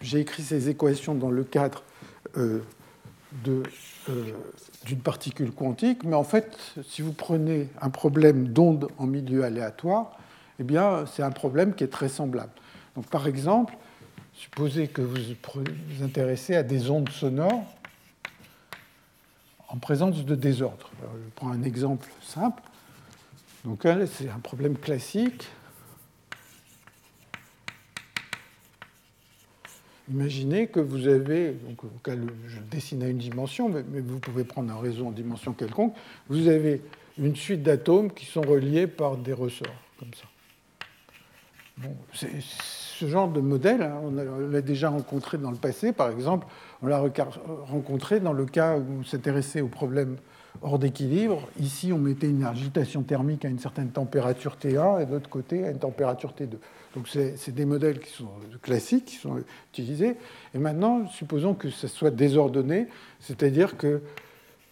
j'ai écrit ces équations dans le cadre euh, euh, d'une particule quantique, mais en fait, si vous prenez un problème d'onde en milieu aléatoire, eh bien, c'est un problème qui est très semblable. Donc, par exemple, supposez que vous vous intéressez à des ondes sonores en présence de désordre. je prends un exemple simple. Donc, c'est un problème classique. Imaginez que vous avez, donc, je dessine à une dimension, mais, vous pouvez prendre un réseau en dimension quelconque, vous avez une suite d'atomes qui sont reliés par des ressorts, comme ça. Ce genre de modèle, hein, on l'a déjà rencontré dans le passé, par exemple, on l'a rencontré dans le cas où on s'intéressait au problème hors d'équilibre. Ici, on mettait une agitation thermique à une certaine température T1 et de l'autre côté à une température T2. Donc c'est des modèles qui sont classiques, qui sont utilisés. Et maintenant, supposons que ce soit désordonné, c'est-à-dire que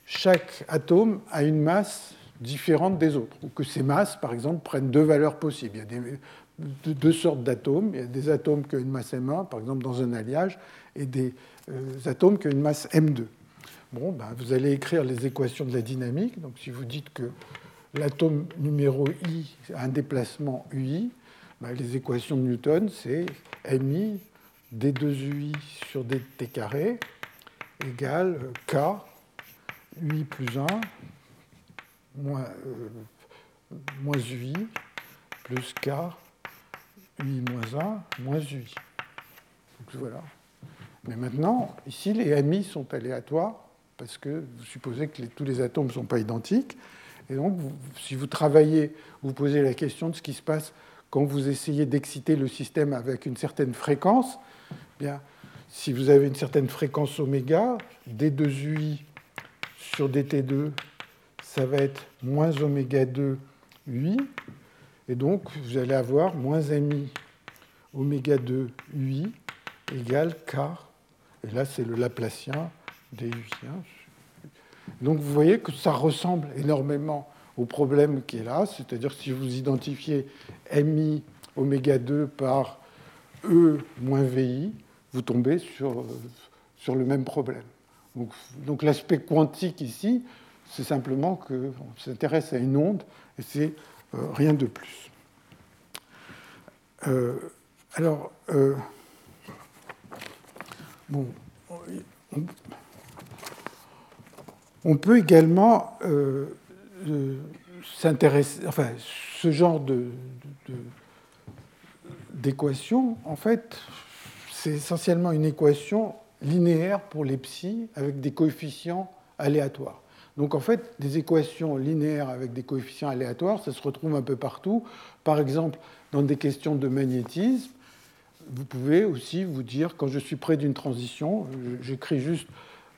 chaque atome a une masse différente des autres, ou que ces masses, par exemple, prennent deux valeurs possibles. Il y a deux sortes d'atomes. Il y a des atomes qui ont une masse M1, par exemple dans un alliage, et des euh, atomes qui ont une masse M2. Bon, ben, vous allez écrire les équations de la dynamique. Donc si vous dites que l'atome numéro I a un déplacement UI, bah, les équations de Newton, c'est mi d2ui sur dt carré égale k ui plus 1 moins, euh, moins ui plus k ui moins 1 moins ui. Donc voilà. Mais maintenant, ici, les amis sont aléatoires parce que vous supposez que tous les atomes ne sont pas identiques. Et donc, si vous travaillez, vous posez la question de ce qui se passe quand vous essayez d'exciter le système avec une certaine fréquence, eh bien, si vous avez une certaine fréquence oméga, d2ui sur dt2, ça va être moins oméga 2 ui. Et donc, vous allez avoir moins mi oméga 2 ui égale k. Et là, c'est le Laplacien Donc, vous voyez que ça ressemble énormément au problème qui est là, c'est-à-dire si vous identifiez mi oméga 2 par E moins VI, vous tombez sur, sur le même problème. Donc, donc l'aspect quantique ici, c'est simplement qu'on s'intéresse à une onde et c'est euh, rien de plus. Euh, alors, euh, bon, on, peut également s'intéresser, enfin, ce genre de, d'équation, en fait, c'est essentiellement une équation linéaire pour les psi avec des coefficients aléatoires. Donc en fait, des équations linéaires avec des coefficients aléatoires, ça se retrouve un peu partout. Par exemple, dans des questions de magnétisme, vous pouvez aussi vous dire, quand je suis près d'une transition, j'écris juste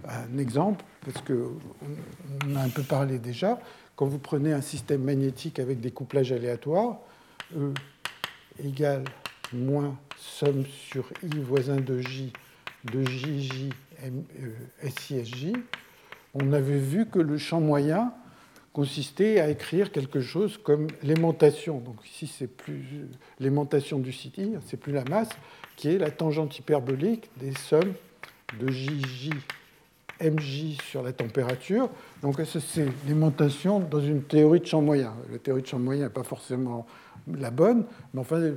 un exemple, parce qu'on a un peu parlé déjà, quand vous prenez un système magnétique avec des couplages aléatoires, E égale moins somme sur I voisin de J de JJ SISJ, on avait vu que le champ moyen consistait à écrire quelque chose comme l'aimantation. Donc ici, c'est plus l'aimantation du City, c'est plus la masse, qui est la tangente hyperbolique des sommes de JJ mj sur la température. Donc c'est l'aimantation dans une théorie de champ moyen. La théorie de champ moyen n'est pas forcément la bonne, mais enfin,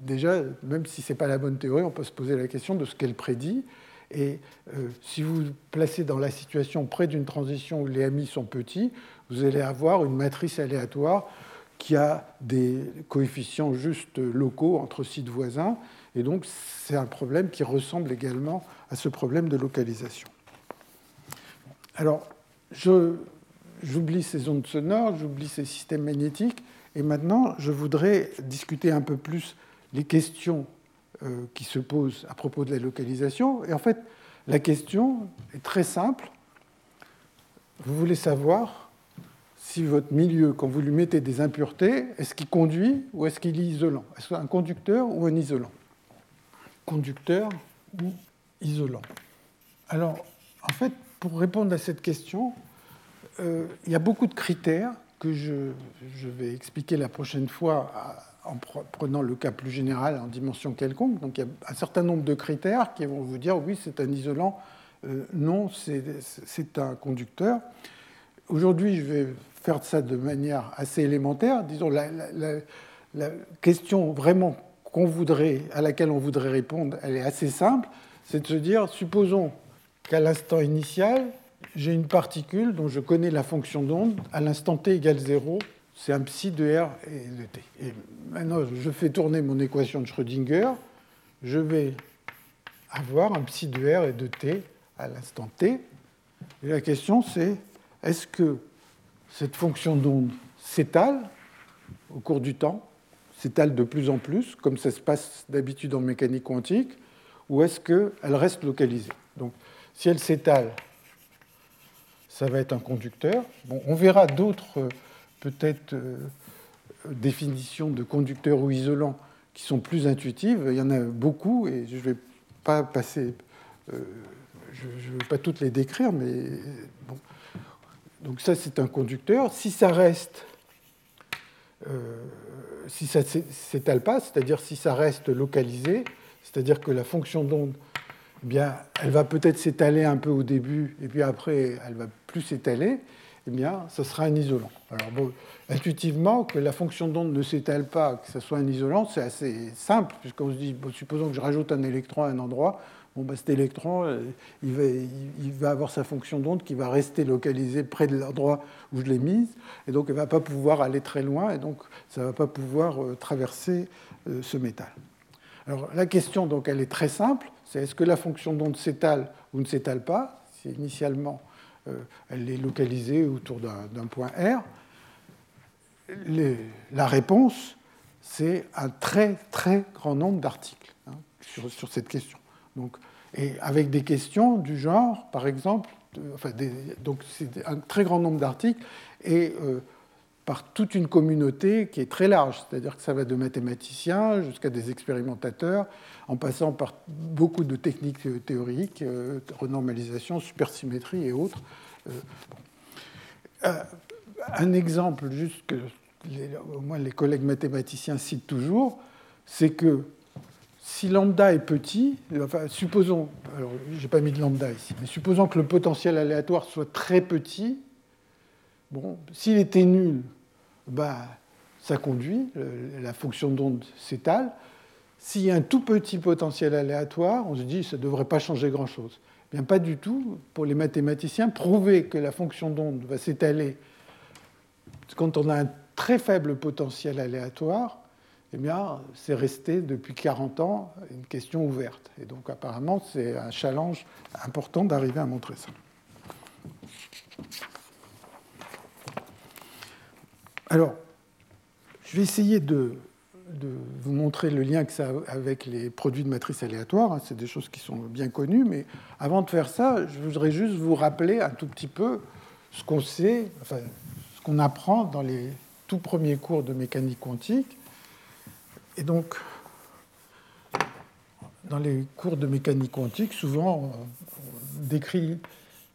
déjà, même si ce n'est pas la bonne théorie, on peut se poser la question de ce qu'elle prédit. Et euh, si vous vous placez dans la situation près d'une transition où les amis sont petits, vous allez avoir une matrice aléatoire qui a des coefficients juste locaux entre sites voisins. Et donc, c'est un problème qui ressemble également à ce problème de localisation. Alors, j'oublie ces ondes sonores, j'oublie ces systèmes magnétiques, et maintenant, je voudrais discuter un peu plus les questions euh, qui se posent à propos de la localisation. Et en fait, la question est très simple. Vous voulez savoir si votre milieu, quand vous lui mettez des impuretés, est-ce qu'il conduit ou est-ce qu'il est isolant? Est-ce un conducteur ou un isolant? Conducteur ou isolant Alors, en fait, pour répondre à cette question, euh, il y a beaucoup de critères que je, vais expliquer la prochaine fois en prenant le cas plus général en dimension quelconque. Donc il y a un certain nombre de critères qui vont vous dire oui, c'est un isolant, euh, non, c'est un conducteur. Aujourd'hui, je vais faire ça de manière assez élémentaire. Disons, la, la question vraiment qu'on voudrait, à laquelle on voudrait répondre, elle est assez simple. C'est de se dire, supposons qu'à l'instant initial, j'ai une particule dont je connais la fonction d'onde à l'instant t égale 0, c'est un psi de R et de t. Et maintenant, je fais tourner mon équation de Schrödinger, je vais avoir un psi de R et de t à l'instant t. Et la question, c'est est-ce que cette fonction d'onde s'étale au cours du temps, s'étale de plus en plus, comme ça se passe d'habitude en mécanique quantique, ou est-ce qu'elle reste localisée? Si elle s'étale, ça va être un conducteur. Bon, on verra d'autres, euh, peut-être, euh, définitions de conducteur ou isolant qui sont plus intuitives. Il y en a beaucoup et je ne vais pas passer, euh, je ne vais pas toutes les décrire, mais bon. Donc ça, c'est un conducteur. Si ça reste, si ça ne s'étale pas, c'est-à-dire si ça reste localisé, c'est-à-dire que la fonction d'onde eh elle va peut-être s'étaler un peu au début, et puis après, elle va plus s'étaler. eh bien, ce sera un isolant. Alors, intuitivement, que la fonction d'onde ne s'étale pas, que ce soit un isolant, c'est assez simple, puisqu'on se dit, supposons que je rajoute un électron à un endroit, bon, bah, cet électron, euh, il va, il va, avoir sa fonction d'onde qui va rester localisée près de l'endroit où je l'ai mise, et donc elle ne va pas pouvoir aller très loin, et donc ça ne va pas pouvoir euh, traverser euh, ce métal. Alors la question, donc, elle est très simple, c'est est-ce que la fonction d'onde s'étale ou ne s'étale pas Si initialement elle est localisée autour d'un point R, la réponse, c'est un très très grand nombre d'articles hein, sur, cette question. Donc, et avec des questions du genre, par exemple, enfin, donc c'est un très grand nombre d'articles et euh, par toute une communauté qui est très large, c'est-à-dire que ça va de mathématiciens jusqu'à des expérimentateurs, en passant par beaucoup de techniques théoriques, euh, renormalisation, supersymétrie et autres. Euh, un exemple juste que les, les collègues mathématiciens citent toujours, c'est que si lambda est petit, supposons, alors j'ai pas mis de lambda ici, mais supposons que le potentiel aléatoire soit très petit, s'il était nul, bah, ça conduit, la fonction d'onde s'étale. S'il y a un tout petit potentiel aléatoire, on se dit que ça ne devrait pas changer grand-chose. Bien, pas du tout. Pour les mathématiciens, prouver que la fonction d'onde va s'étaler quand on a un très faible potentiel aléatoire, eh bien, c'est resté depuis 40 ans une question ouverte. Et donc, apparemment, c'est un challenge important d'arriver à montrer ça. Alors, je vais essayer de, vous montrer le lien que ça a avec les produits de matrice aléatoire. Hein. C'est des choses qui sont bien connues, mais avant de faire ça, je voudrais juste vous rappeler un tout petit peu ce qu'on sait, enfin, ce qu'on apprend dans les tout premiers cours de mécanique quantique et donc, dans les cours de mécanique quantique, souvent, on décrit,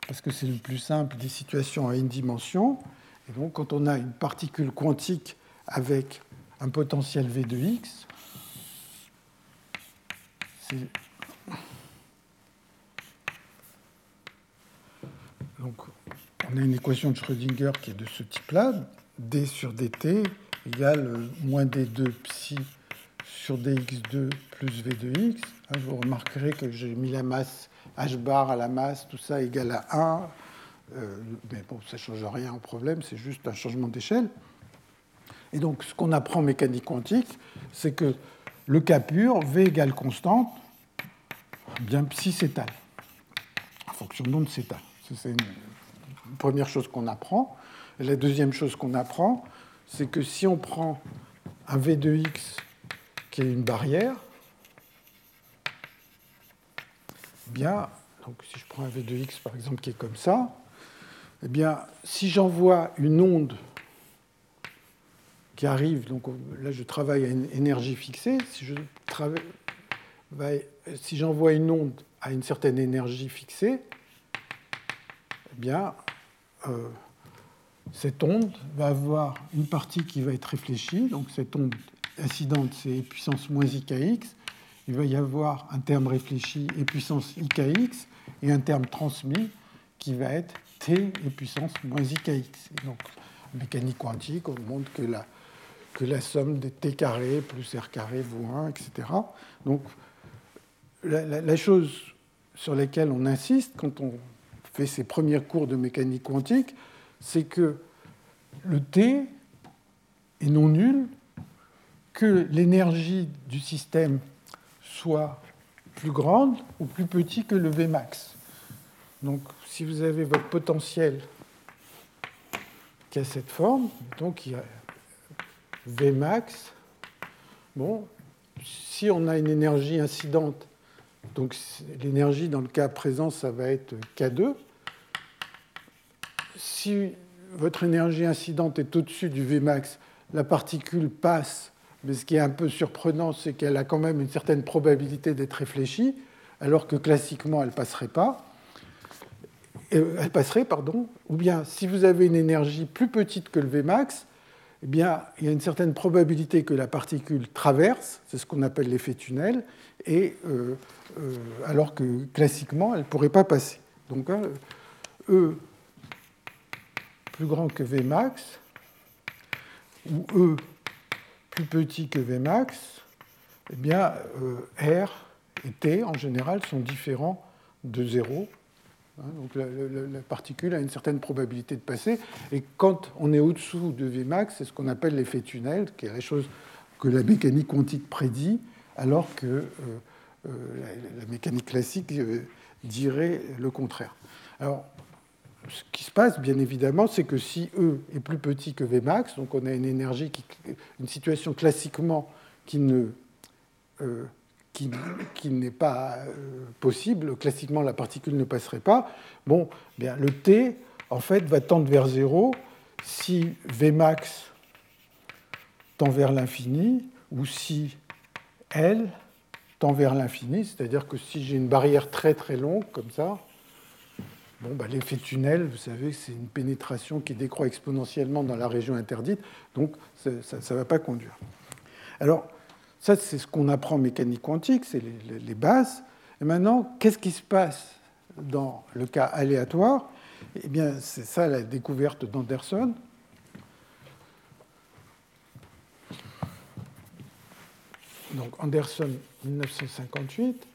parce que c'est le plus simple, des situations à une dimension. Et donc, quand on a une particule quantique avec un potentiel V de x, donc, on a une équation de Schrödinger qui est de ce type-là, d sur dt égale moins d2 psi sur dx2 plus v de x. Hein, vous remarquerez que j'ai mis la masse h bar à la masse, tout ça égale à 1. Euh, mais bon, ça ne change rien au problème, c'est juste un changement d'échelle. Et donc, ce qu'on apprend en mécanique quantique, c'est que le cas pur, v égale constante, bien psi s'étale. En fonction d'onde s'étale. C'est une première chose qu'on apprend. Et la deuxième chose qu'on apprend, c'est que si on prend un v de x qui est une barrière, bien, donc si je prends un V de x par exemple qui est comme ça, eh bien, si j'envoie une onde qui arrive, donc là je travaille à une énergie fixée, si je si j'envoie une onde à une certaine énergie fixée, eh bien, euh, cette onde va avoir une partie qui va être réfléchie, donc cette onde incidente, c'est puissance moins ikx. Il va y avoir un terme réfléchi et puissance ikx, et un terme transmis qui va être t et puissance moins ikx. donc, en mécanique quantique, on montre que la, que la somme des t carré plus r carré vaut 1, etc. Donc, la, chose sur laquelle on insiste quand on fait ses premiers cours de mécanique quantique, c'est que le t est non nul que l'énergie du système soit plus grande ou plus petit que le Vmax. Donc, si vous avez votre potentiel qui a cette forme, donc il y a Vmax, bon, si on a une énergie incidente, donc l'énergie dans le cas présent, ça va être K2. Si votre énergie incidente est au-dessus du Vmax, la particule passe mais ce qui est un peu surprenant, c'est qu'elle a quand même une certaine probabilité d'être réfléchie, alors que classiquement, elle ne passerait pas. Euh, elle passerait, pardon. Ou bien, si vous avez une énergie plus petite que le Vmax, eh bien, il y a une certaine probabilité que la particule traverse, c'est ce qu'on appelle l'effet tunnel, et, euh, euh, alors que classiquement, elle ne pourrait pas passer. Donc, E plus grand que Vmax, ou E plus petit que Vmax, eh bien, R et T, en général, sont différents de 0. Hein, donc la, particule a une certaine probabilité de passer. Et quand on est au-dessous de Vmax, c'est ce qu'on appelle l'effet tunnel, qui est la chose que la mécanique quantique prédit, alors que euh, euh, la, mécanique classique dirait le contraire. Alors, ce qui se passe, bien évidemment, c'est que si E est plus petit que Vmax, donc on a une énergie, qui, une situation classiquement qui ne qui, n'est pas euh, possible, classiquement la particule ne passerait pas, bon, bien, le T, en fait, va tendre vers zéro si Vmax tend vers l'infini ou si L tend vers l'infini, c'est-à-dire que si j'ai une barrière très très longue, comme ça, Bon, bah, l'effet tunnel, vous savez, c'est une pénétration qui décroît exponentiellement dans la région interdite, donc ça ne va pas conduire. Alors, ça, c'est ce qu'on apprend en mécanique quantique, c'est les, bases. Et maintenant, qu'est-ce qui se passe dans le cas aléatoire? Eh bien, c'est ça la découverte d'Anderson. Donc, Anderson, 1958,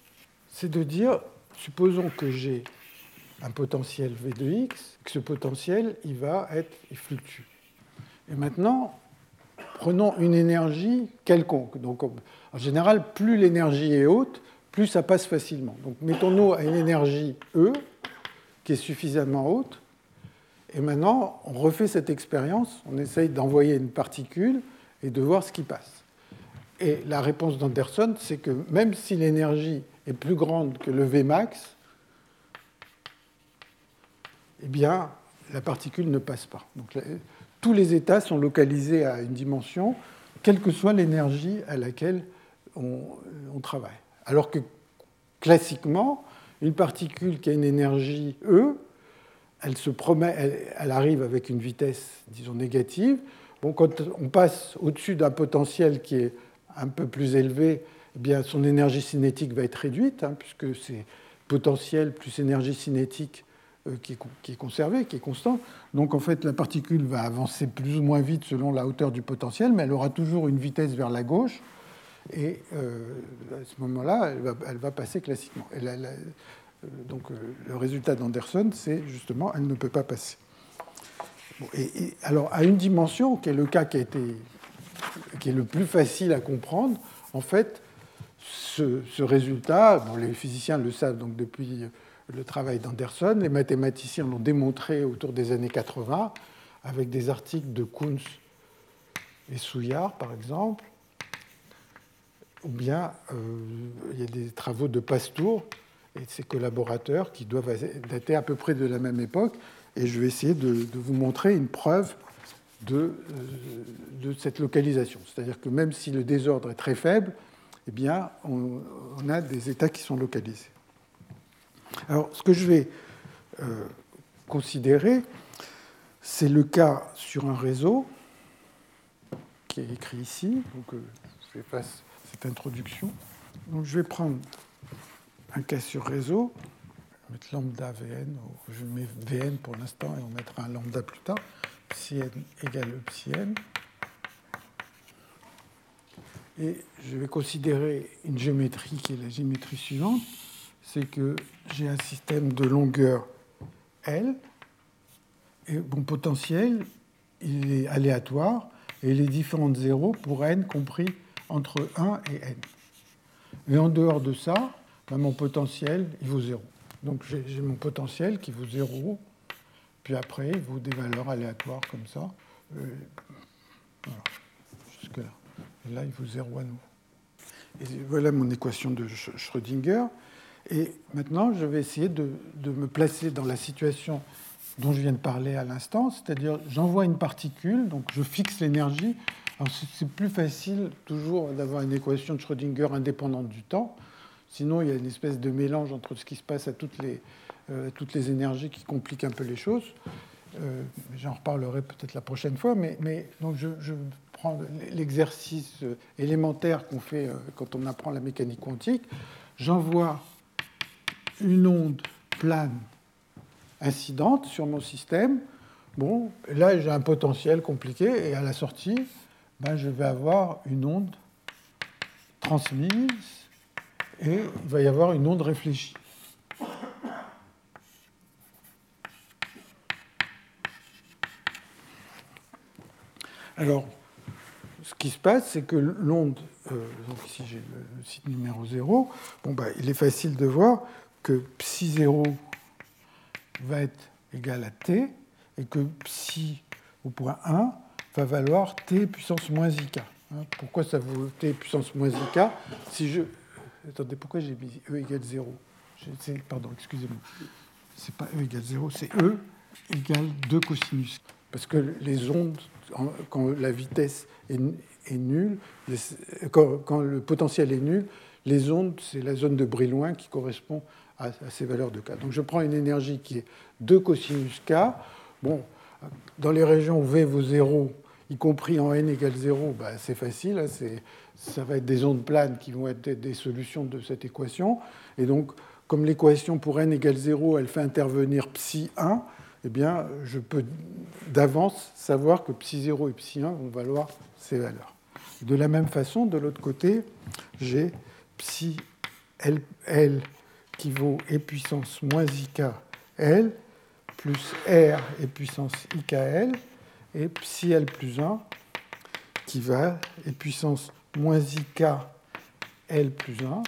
c'est de dire, supposons que j'ai un potentiel V de x, que ce potentiel, il va être, il fluctue. Et maintenant, prenons une énergie quelconque. Donc, en général, plus l'énergie est haute, plus ça passe facilement. Donc, mettons-nous à une énergie E qui est suffisamment haute. Et maintenant, on refait cette expérience. On essaye d'envoyer une particule et de voir ce qui passe. Et la réponse d'Anderson, c'est que même si l'énergie est plus grande que le Vmax, eh bien, la particule ne passe pas. Tous les états sont localisés à une dimension, quelle que soit l'énergie à laquelle on, travaille. Alors que classiquement, une particule qui a une énergie E, elle, se promet, elle, arrive avec une vitesse, disons, négative. Bon, quand on passe au-dessus d'un potentiel qui est un peu plus élevé, eh bien, son énergie cinétique va être réduite, hein, puisque c'est potentiel plus énergie cinétique euh, qui est, conservé, qui est constant. Donc en fait, la particule va avancer plus ou moins vite selon la hauteur du potentiel, mais elle aura toujours une vitesse vers la gauche. Et euh, à ce moment-là, elle va, passer classiquement. Euh, donc le résultat d'Anderson, c'est justement, elle ne peut pas passer. et, alors à une dimension, qui est le cas qui, a été, qui est le plus facile à comprendre, en fait, ce, résultat, les physiciens le savent donc depuis le travail d'Anderson. Les mathématiciens l'ont démontré autour des années 80 avec des articles de Kunz et Souillard, par exemple. Ou bien euh, il y a des travaux de Pastour et de ses collaborateurs qui doivent dater à peu près de la même époque. Et je vais essayer de, vous montrer une preuve de, euh, de cette localisation. C'est-à-dire que même si le désordre est très faible, eh bien, on a des états qui sont localisés. Alors, ce que je vais euh, considérer, c'est le cas sur un réseau qui est écrit ici. Donc, euh, je vais cette introduction. Donc, je vais prendre un cas sur réseau. Je vais mettre lambda Vn. Je mets Vn pour l'instant et on mettra un lambda plus tard. Psi n égale psi n. Et je vais considérer une géométrie qui est la géométrie suivante c'est que j'ai un système de longueur L, et mon potentiel, il est aléatoire, et les différents zéros pour n compris entre 1 et n. Et en dehors de ça, ben, mon potentiel, il vaut 0. Donc j'ai mon potentiel qui vaut 0, puis après, il vaut des valeurs aléatoires comme ça. Euh, voilà, jusque-là. Et là, il vaut 0 à nouveau. Et voilà mon équation de Schrödinger. Et maintenant, je vais essayer de, me placer dans la situation dont je viens de parler à l'instant, c'est-à-dire j'envoie une particule, donc je fixe l'énergie. Alors c'est plus facile toujours d'avoir une équation de Schrödinger indépendante du temps. Sinon, il y a une espèce de mélange entre ce qui se passe à toutes les, euh, énergies qui complique un peu les choses. Euh, J'en reparlerai peut-être la prochaine fois, mais, mais donc je, je prends l'exercice élémentaire qu'on fait euh, quand on apprend la mécanique quantique. J'envoie une onde plane incidente sur mon système. Bon, là j'ai un potentiel compliqué et à la sortie, ben, je vais avoir une onde transmise et il va y avoir une onde réfléchie. Alors, ce qui se passe, c'est que l'onde, euh, donc ici j'ai le, site numéro 0, bon, bah, il est facile de voir que psi 0 va être égal à t, et que psi au point 1 va valoir t puissance moins ik. Hein, pourquoi ça vaut t puissance moins ik Si je... Attendez, pourquoi j'ai mis e égale 0 Pardon, excusez-moi. C'est pas e égale 0, c'est e égale 2 cosinus. Parce que les ondes, quand la vitesse est, nulle, quand, le potentiel est nul, les ondes, c'est la zone de Brillouin qui correspond à, ces valeurs de k. Donc je prends une énergie qui est 2 cosinus k. Bon, dans les régions où V vaut 0, y compris en n égale 0, bah, c'est facile. Hein, ça va être des ondes planes qui vont être des solutions de cette équation. Et donc, comme l'équation pour n égale 0, elle fait intervenir psi 1, eh bien, je peux d'avance savoir que psi 0 et psi 1 vont valoir ces valeurs. De la même façon, de l'autre côté, j'ai psi L, L, qui vaut e puissance moins ik L plus R et puissance IKL, et psi L plus 1 qui va et puissance moins IK L plus 1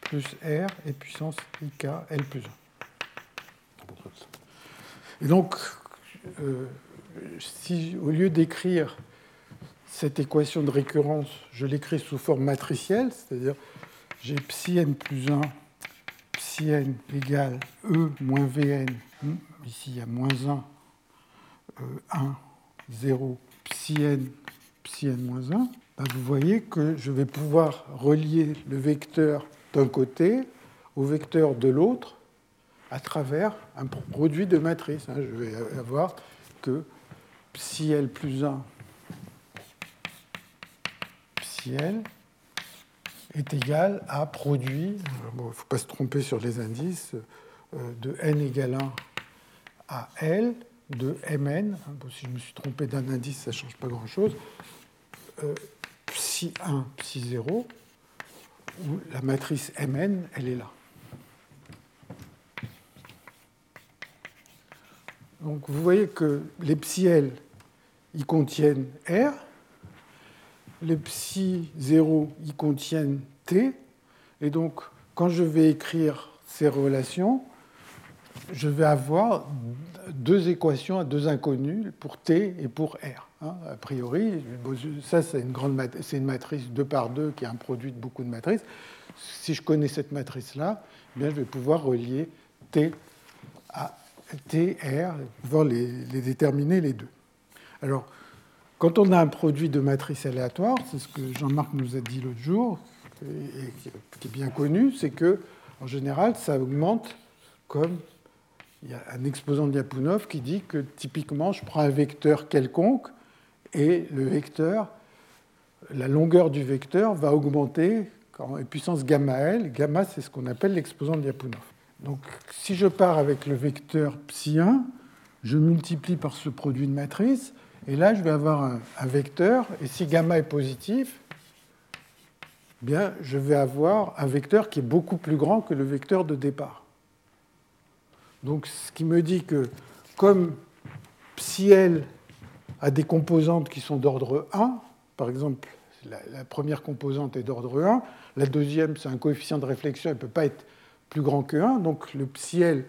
plus R et puissance IK L plus 1. Et donc, euh, si au lieu d'écrire cette équation de récurrence, je l'écris sous forme matricielle, c'est-à-dire j'ai psi n plus 1, psi n égale E moins Vn ici il y a moins 1, 1, 0, psi n, psi n moins 1, ben, vous voyez que je vais pouvoir relier le vecteur d'un côté au vecteur de l'autre à travers un produit de matrice. Hein. Je vais avoir que psi L plus 1 psi L est égal à produit, il ne faut pas se tromper sur les indices, euh, de n égale 1 à L de Mn. si je me suis trompé d'un indice, ça ne change pas grand-chose. Euh, psi 1, psi 0, où la matrice Mn, elle est là. Donc vous voyez que les psi L, ils contiennent R, les psi 0, ils contiennent T, et donc quand je vais écrire ces relations, je vais avoir deux équations à deux inconnus pour T et pour R. Hein. A priori, ça c'est une, grande, c'est une matrice 2 par 2 qui est un produit de beaucoup de matrices. Si je connais cette matrice-là, eh bien je vais pouvoir relier T à T, R, pouvoir les, les déterminer les deux. Alors, quand on a un produit de matrice aléatoire, c'est ce que Jean-Marc nous a dit l'autre jour, qui est bien connu, c'est que en général, ça augmente comme il y a un exposant de Lyapunov qui dit que typiquement, je prends un vecteur quelconque et le vecteur, la longueur du vecteur va augmenter en puissance gamma L. Gamma, c'est ce qu'on appelle l'exposant de Lyapunov. Donc, si je pars avec le vecteur psi 1, je multiplie par ce produit de matrice, et là, je vais avoir un, vecteur, et si gamma est positif, bien, je vais avoir un vecteur qui est beaucoup plus grand que le vecteur de départ. Donc, ce qui me dit que comme psi L a des composantes qui sont d'ordre 1, par exemple, la, première composante est d'ordre 1, la deuxième, c'est un coefficient de réflexion, il ne peut pas être plus grand que 1, donc le psi L,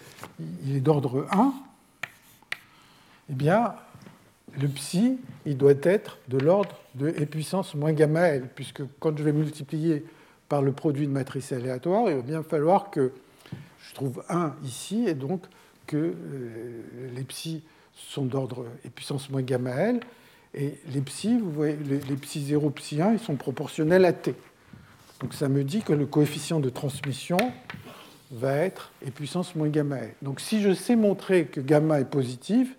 il est d'ordre 1, eh bien, le psi, il doit être de l'ordre de e puissance moins gamma L, puisque quand je vais multiplier par le produit de matrice aléatoire, il va bien falloir que je trouve 1 ici, et donc que euh, les psi sont d'ordre et puissance moins gamma L, et les psi, vous voyez, les, psi 0, psi 1, ils sont proportionnels à t. Donc ça me dit que le coefficient de transmission va être et puissance moins gamma L. Donc si je sais montrer que gamma est positif,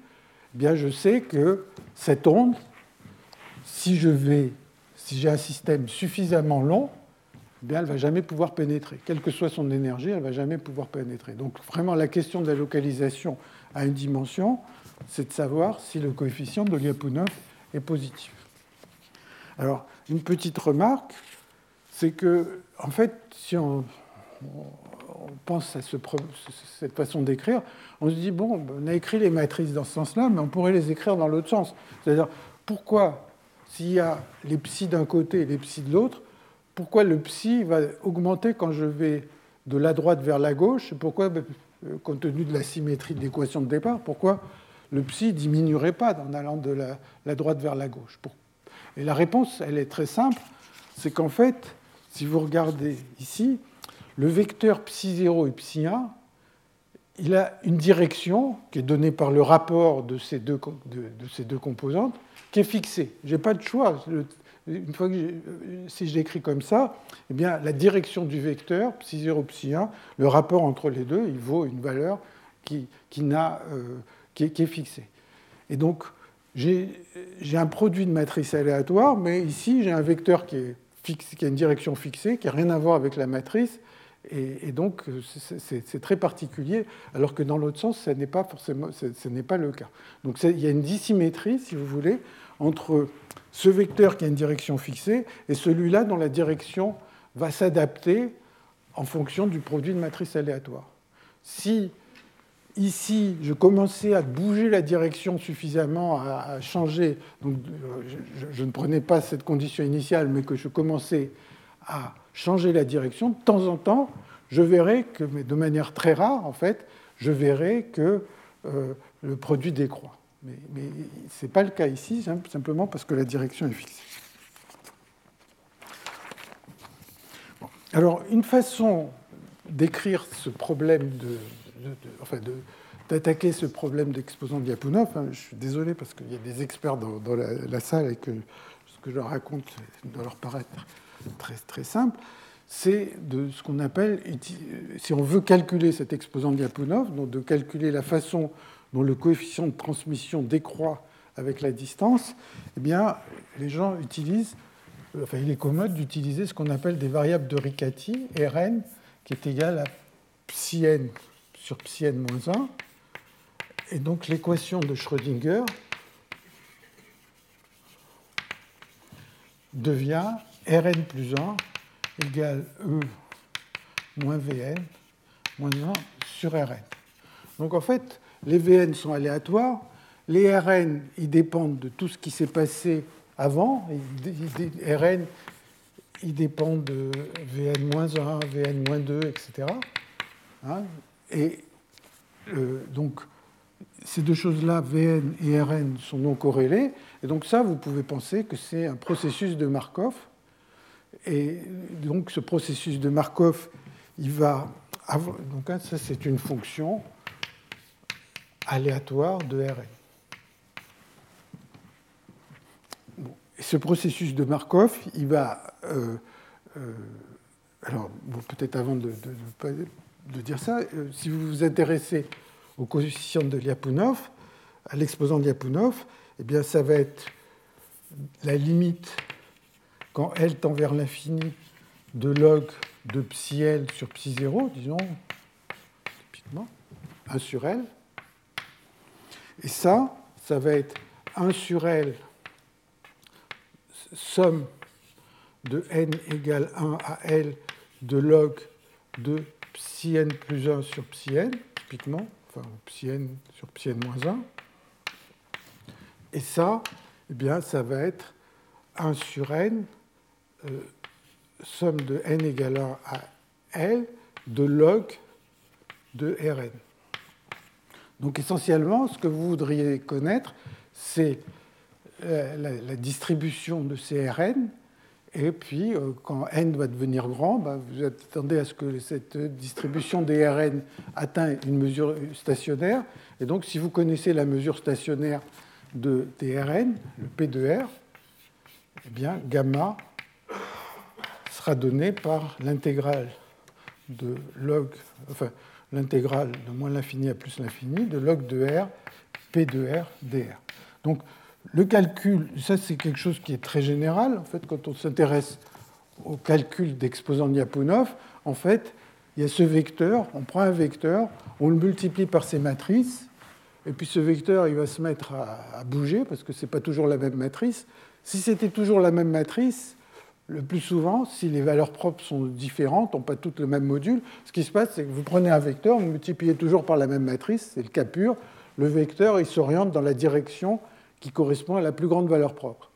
bien je sais que cette onde, si je vais, si j'ai un système suffisamment long, eh elle ne va jamais pouvoir pénétrer. Quelle que soit son énergie, elle ne va jamais pouvoir pénétrer. Donc vraiment, la question de la localisation à une dimension, c'est de savoir si le coefficient de Lyapunov est positif. Alors, une petite remarque, c'est que, en fait, si on, pense à cette façon d'écrire, on se dit, bon, on a écrit les matrices dans ce sens-là, mais on pourrait les écrire dans l'autre sens. C'est-à-dire, pourquoi, s'il y a les psi d'un côté et les psi de l'autre, pourquoi le psi va augmenter quand je vais de la droite vers la gauche? Pourquoi, ben, compte tenu de la symétrie de l'équation de départ, pourquoi le psi diminuerait pas en allant de la, droite vers la gauche? Et la réponse, elle est très simple, c'est qu'en fait, si vous regardez ici, le vecteur psi0 et psi1, il a une direction qui est donnée par le rapport de ces deux, de, ces deux composantes, qui est fixée. Je n'ai pas de choix. Une fois que si je l'écris comme ça, eh bien, la direction du vecteur, psi0, psi1, le rapport entre les deux, il vaut une valeur qui, qui, euh, qui, est, fixée. Et donc, j'ai, j'ai un produit de matrice aléatoire, mais ici, j'ai un vecteur qui, est fixe, qui a une direction fixée, qui n'a rien à voir avec la matrice, et, donc, c'est très particulier, alors que dans l'autre sens, ce n'est pas forcément, ce n'est pas le cas. Donc, il y a une dissymétrie, si vous voulez, entre ce vecteur qui a une direction fixée et celui-là dont la direction va s'adapter en fonction du produit de matrice aléatoire. Si ici, je commençais à bouger la direction suffisamment, à, changer, donc je, ne prenais pas cette condition initiale, mais que je commençais à changer la direction, de temps en temps, je verrai que, mais de manière très rare en fait, je verrai que euh, le produit décroît. Mais, ce n'est pas le cas ici, simplement parce que la direction est fixée. Alors, une façon d'écrire ce problème de, enfin d'attaquer ce problème d'exposant de Lyapunov. Hein, je suis désolé parce qu'il y a des experts dans, la, la, salle et que ce que je leur raconte doit leur paraître très, très simple, c'est de ce qu'on appelle, si on veut calculer cet exposant de Lyapunov, donc de calculer la façon dont le coefficient de transmission décroît avec la distance, eh bien, les gens utilisent, enfin, il est commode d'utiliser ce qu'on appelle des variables de Riccati, Rn, qui est égal à psi n sur psi n moins 1. Et donc l'équation de Schrödinger devient Rn plus 1 égale E moins Vn moins 1 sur Rn. Donc en fait, les Vn sont aléatoires, les Rn, ils dépendent de tout ce qui s'est passé avant, Rn, ils dépendent de Vn moins 1, Vn moins 2, etc. Hein, et euh, donc, ces deux choses-là, Vn et Rn, sont non corrélées. Et donc ça, vous pouvez penser que c'est un processus de Markov et donc ce processus de Markov, il va avoir, donc hein, ça c'est une fonction aléatoire de Rn. Et ce processus de Markov, il va, euh, euh, alors peut-être avant de, dire ça, euh, si vous vous intéressez au coefficient de Lyapunov, à l'exposant de Lyapunov, eh bien ça va être la limite quand L tend vers l'infini de log de psi L sur psi 0, disons, typiquement, 1 sur L. Et ça, ça va être 1 sur L, somme de n égale 1 à L de log de psi n plus 1 sur psi n, typiquement, enfin psi n sur psi n moins 1. Et ça, eh bien, ça va être 1 sur n euh, somme de n égale 1 à L de log de Rn. Donc essentiellement, ce que vous voudriez connaître, c'est euh, la, distribution de ces Rn, et puis euh, quand n va devenir grand, bah, vous attendez à ce que cette distribution des Rn atteigne une mesure stationnaire, et donc si vous connaissez la mesure stationnaire de des le P de R, eh bien gamma sera donné par l'intégrale de log, enfin l'intégrale de moins l'infini à plus l'infini de log de R, P de R, dr. Donc le calcul, ça c'est quelque chose qui est très général. En fait, quand on s'intéresse au calcul d'exposant Lyapunov, en fait, il y a ce vecteur, on prend un vecteur, on le multiplie par ses matrices, et puis ce vecteur, il va se mettre à, bouger, parce que ce n'est pas toujours la même matrice. Si c'était toujours la même matrice, le plus souvent, si les valeurs propres sont différentes, n'ont pas toutes le même module, ce qui se passe, c'est que vous prenez un vecteur, vous multipliez toujours par la même matrice, c'est le cas pur, le vecteur, il s'oriente dans la direction qui correspond à la plus grande valeur propre.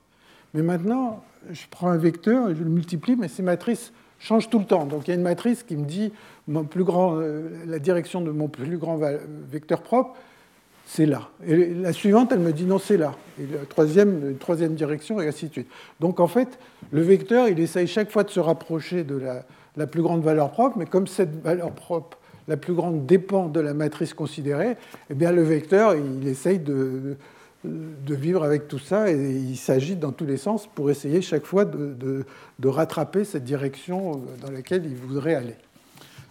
Mais maintenant, je prends un vecteur et je le multiplie, mais ces matrices changent tout le temps. Donc il y a une matrice qui me dit mon plus grand, euh, la direction de mon plus grand vecteur propre, c'est là. Et la suivante, elle me dit non, c'est là. Et la troisième, troisième direction, et ainsi de suite. Donc en fait, le vecteur, il essaye chaque fois de se rapprocher de la, plus grande valeur propre, mais comme cette valeur propre, la plus grande, dépend de la matrice considérée, eh bien le vecteur, il essaye de, vivre avec tout ça et il s'agit dans tous les sens pour essayer chaque fois de, de, rattraper cette direction dans laquelle il voudrait aller.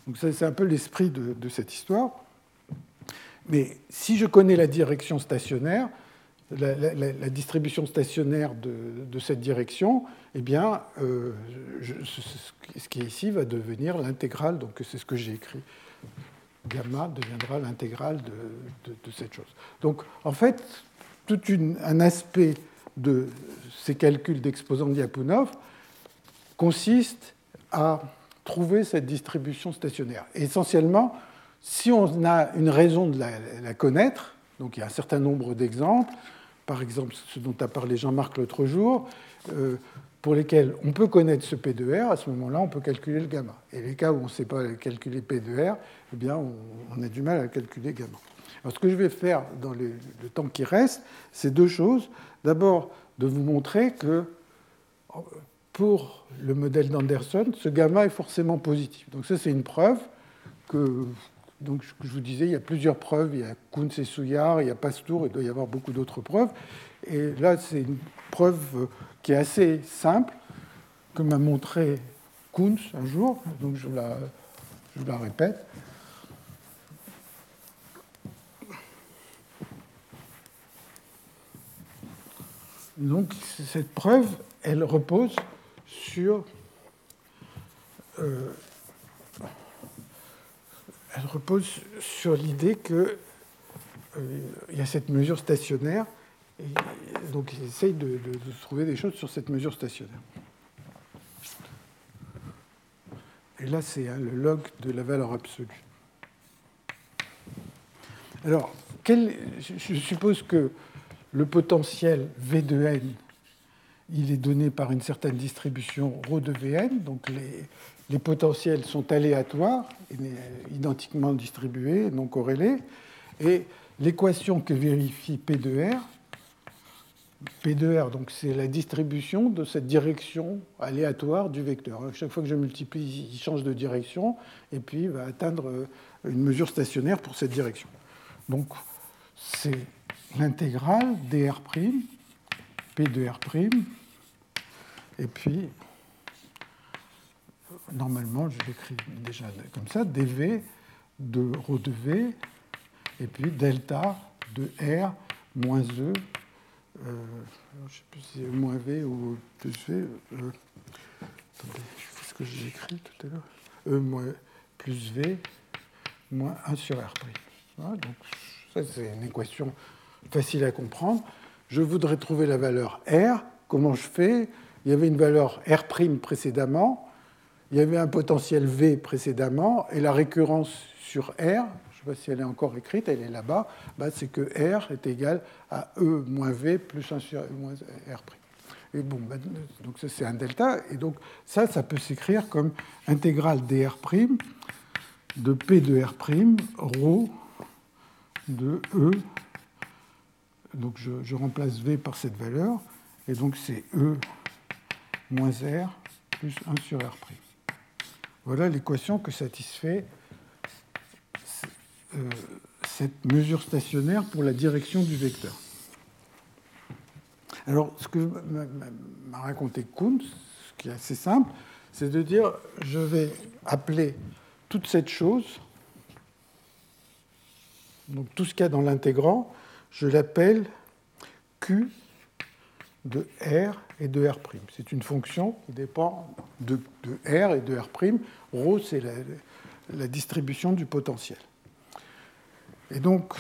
Donc c'est un peu l'esprit de, cette histoire. Mais si je connais la direction stationnaire, la, distribution stationnaire de, cette direction, eh bien, euh, ce qui est ici va devenir l'intégrale, donc c'est ce que j'ai écrit. Gamma deviendra l'intégrale de, de, cette chose. Donc, en fait, tout un aspect de ces calculs d'exposants Diapounov consiste à trouver cette distribution stationnaire. essentiellement, si on a une raison de la, connaître, donc il y a un certain nombre d'exemples, par exemple ce dont a parlé Jean-Marc l'autre jour, euh, pour lesquels on peut connaître ce P de R, à ce moment-là, on peut calculer le gamma. Et les cas où on ne sait pas calculer P de R, eh bien, on, a du mal à calculer gamma. Alors, ce que je vais faire dans le temps qui reste, c'est deux choses. D'abord, de vous montrer que pour le modèle d'Anderson, ce gamma est forcément positif. Donc ça, c'est une preuve que, donc, je vous disais, il y a plusieurs preuves. Il y a Kuntz et Souillard, il y a Pastour, il doit y avoir beaucoup d'autres preuves. Et là, c'est une preuve qui est assez simple, que m'a montré Kuntz un jour, donc je la, je la répète. Donc cette preuve, elle repose sur euh, elle repose sur l'idée qu'il euh, y a cette mesure stationnaire, et donc il essaye de, trouver des choses sur cette mesure stationnaire. Et là, c'est hein, le log de la valeur absolue. Alors, je suppose que le potentiel V de n, il est donné par une certaine distribution ρ de Vn, donc les, potentiels sont aléatoires, identiquement distribués, non corrélés, et l'équation que vérifie P de R, P de R, donc c'est la distribution de cette direction aléatoire du vecteur. Chaque fois que je multiplie, il change de direction, et puis il va atteindre une mesure stationnaire pour cette direction. Donc c'est l'intégrale dr', p de r', et puis, normalement, je l'écris déjà comme ça, dv de rho de v, et puis delta de r moins e, euh, je ne sais plus si c'est moins v ou plus v, euh, attendez, qu'est-ce que j'ai écrit tout à l'heure E moins plus v moins 1 sur r'. Voilà, donc ça, c'est une équation facile à comprendre. Je voudrais trouver la valeur R. Comment je fais? Il y avait une valeur R' précédemment, il y avait un potentiel V précédemment, et la récurrence sur R, je ne sais pas si elle est encore écrite, elle est là-bas, bah, c'est que R est égal à E moins V plus 1 sur moins R'. Et bon, bah, donc ça c'est un delta, et donc ça, ça peut s'écrire comme intégrale dr' de P de R', ρ de E donc je, remplace V par cette valeur, et donc c'est E moins R plus 1 sur R'. Voilà l'équation que satisfait euh, cette mesure stationnaire pour la direction du vecteur. Alors, ce que m'a raconté Kuntz, ce qui est assez simple, c'est de dire je vais appeler toute cette chose, donc tout ce qu'il y a dans l'intégrant, je l'appelle Q de R et de R'. C'est une fonction qui dépend de, R et de R'. Rho, c'est la, distribution du potentiel. Et donc,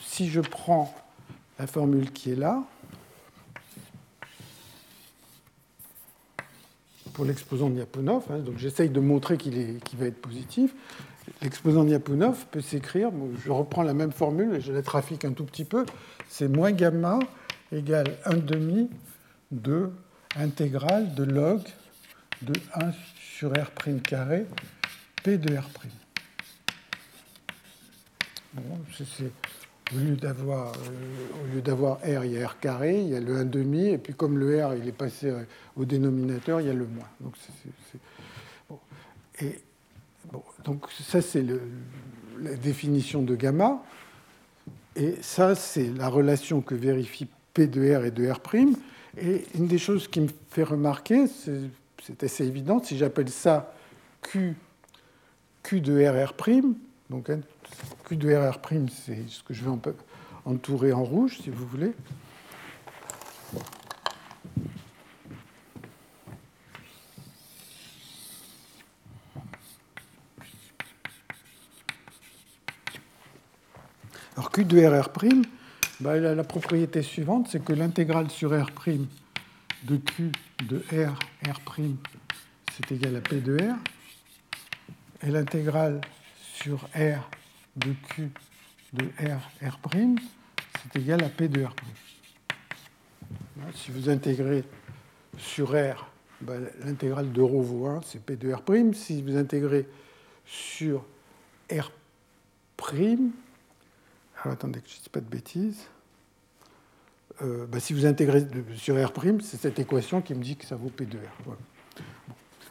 si je prends la formule qui est là, pour l'exposant de Lyapunov, hein, donc j'essaye de montrer qu'il va être positif, l'exposant de Lyapunov peut s'écrire, je reprends la même formule et je la trafique un tout petit peu, c'est moins gamma égale 1 demi de intégrale de log de 1 sur R' carré P de R'. Bon, au lieu d'avoir euh, R, il y a R carré, il y a le 1 demi, et puis comme le R il est passé euh, au dénominateur, il y a le moins. Donc, Et, donc ça c'est la définition de gamma, et ça c'est la relation que vérifie P de R et de R'. Et une des choses qui me fait remarquer, c'est assez évident, si j'appelle ça Q, Q de RR', donc hein, Q de RR', c'est ce que je vais entourer en rouge, si vous voulez. Alors Q de RR', bah, la, propriété suivante, c'est que l'intégrale sur R' de Q de R, R', c'est égal à P de R, et l'intégrale sur R de Q de R, R', c'est égal à P de R'. Si vous intégrez sur R, bah, l'intégrale de rho vaut 1, c'est P de R'. Si vous intégrez sur R', alors attendez que je ne dise pas de bêtises, euh, bah, si vous intégrez sur R', c'est cette équation qui me dit que ça vaut P de R.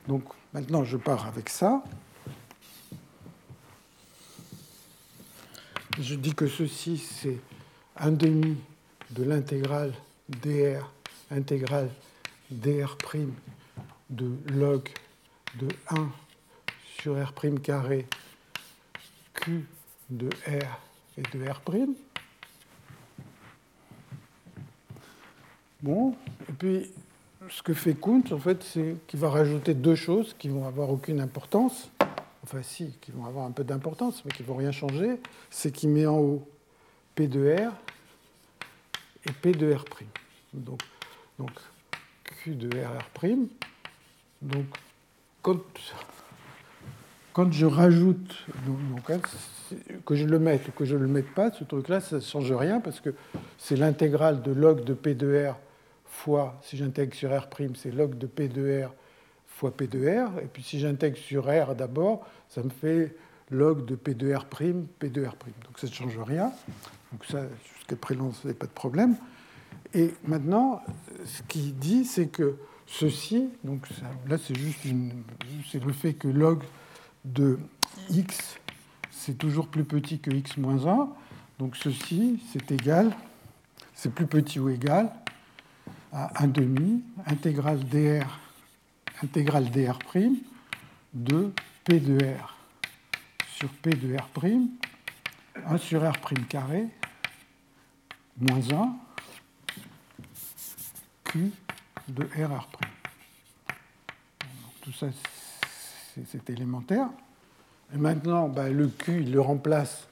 Donc maintenant, je pars avec ça. Je dis que ceci, c'est un demi de l'intégrale dr intégrale dr' de log de 1 sur R' carré Q de R et de R'. Bon, et puis ce que fait Kuntz, en fait, c'est qu'il va rajouter deux choses qui vont avoir aucune importance enfin si, qui vont avoir un peu d'importance, mais qui ne vont rien changer, c'est qu'il met en haut P de R et P de R'. Donc, donc Q de RR'. Donc, quand, quand je rajoute, hein, que je le mette ou que je ne le mette pas, ce truc-là, ça ne change rien parce que c'est l'intégrale de log de P de R fois, si j'intègre sur R', c'est log de P de R fois P de R. Et puis si j'intègre sur R d'abord, ça me fait log de P de R', P de R'. Donc ça ne change rien. Donc ça, jusqu'à présent, ce n'est pas de problème. Et maintenant, ce qu'il dit, c'est que ceci, donc là c'est juste c'est le fait que log de x, c'est toujours plus petit que x moins 1. Donc ceci, c'est égal, c'est plus petit ou égal à 1 demi, intégrale dr intégrale dr' de P de R sur P de R', 1 sur R' carré, moins 1, Q de RR'. tout ça, c'est élémentaire. Et maintenant, bah, le Q, il le remplace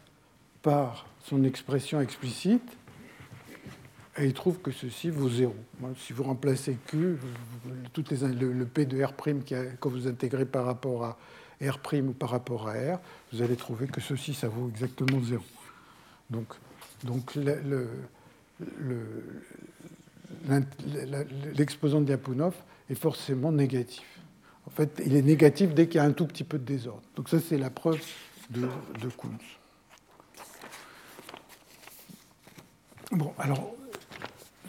par son expression explicite et il trouve que ceci vaut 0. Si vous remplacez Q, toutes les, le, P de R' que vous intégrez par rapport à R' ou par rapport à R, vous allez trouver que ceci, ça vaut exactement 0. Donc, donc l'exposant de Lyapunov est forcément négatif. En fait, il est négatif dès qu'il y a un tout petit peu de désordre. Donc ça, c'est la preuve de, de Kuntz. Bon, alors,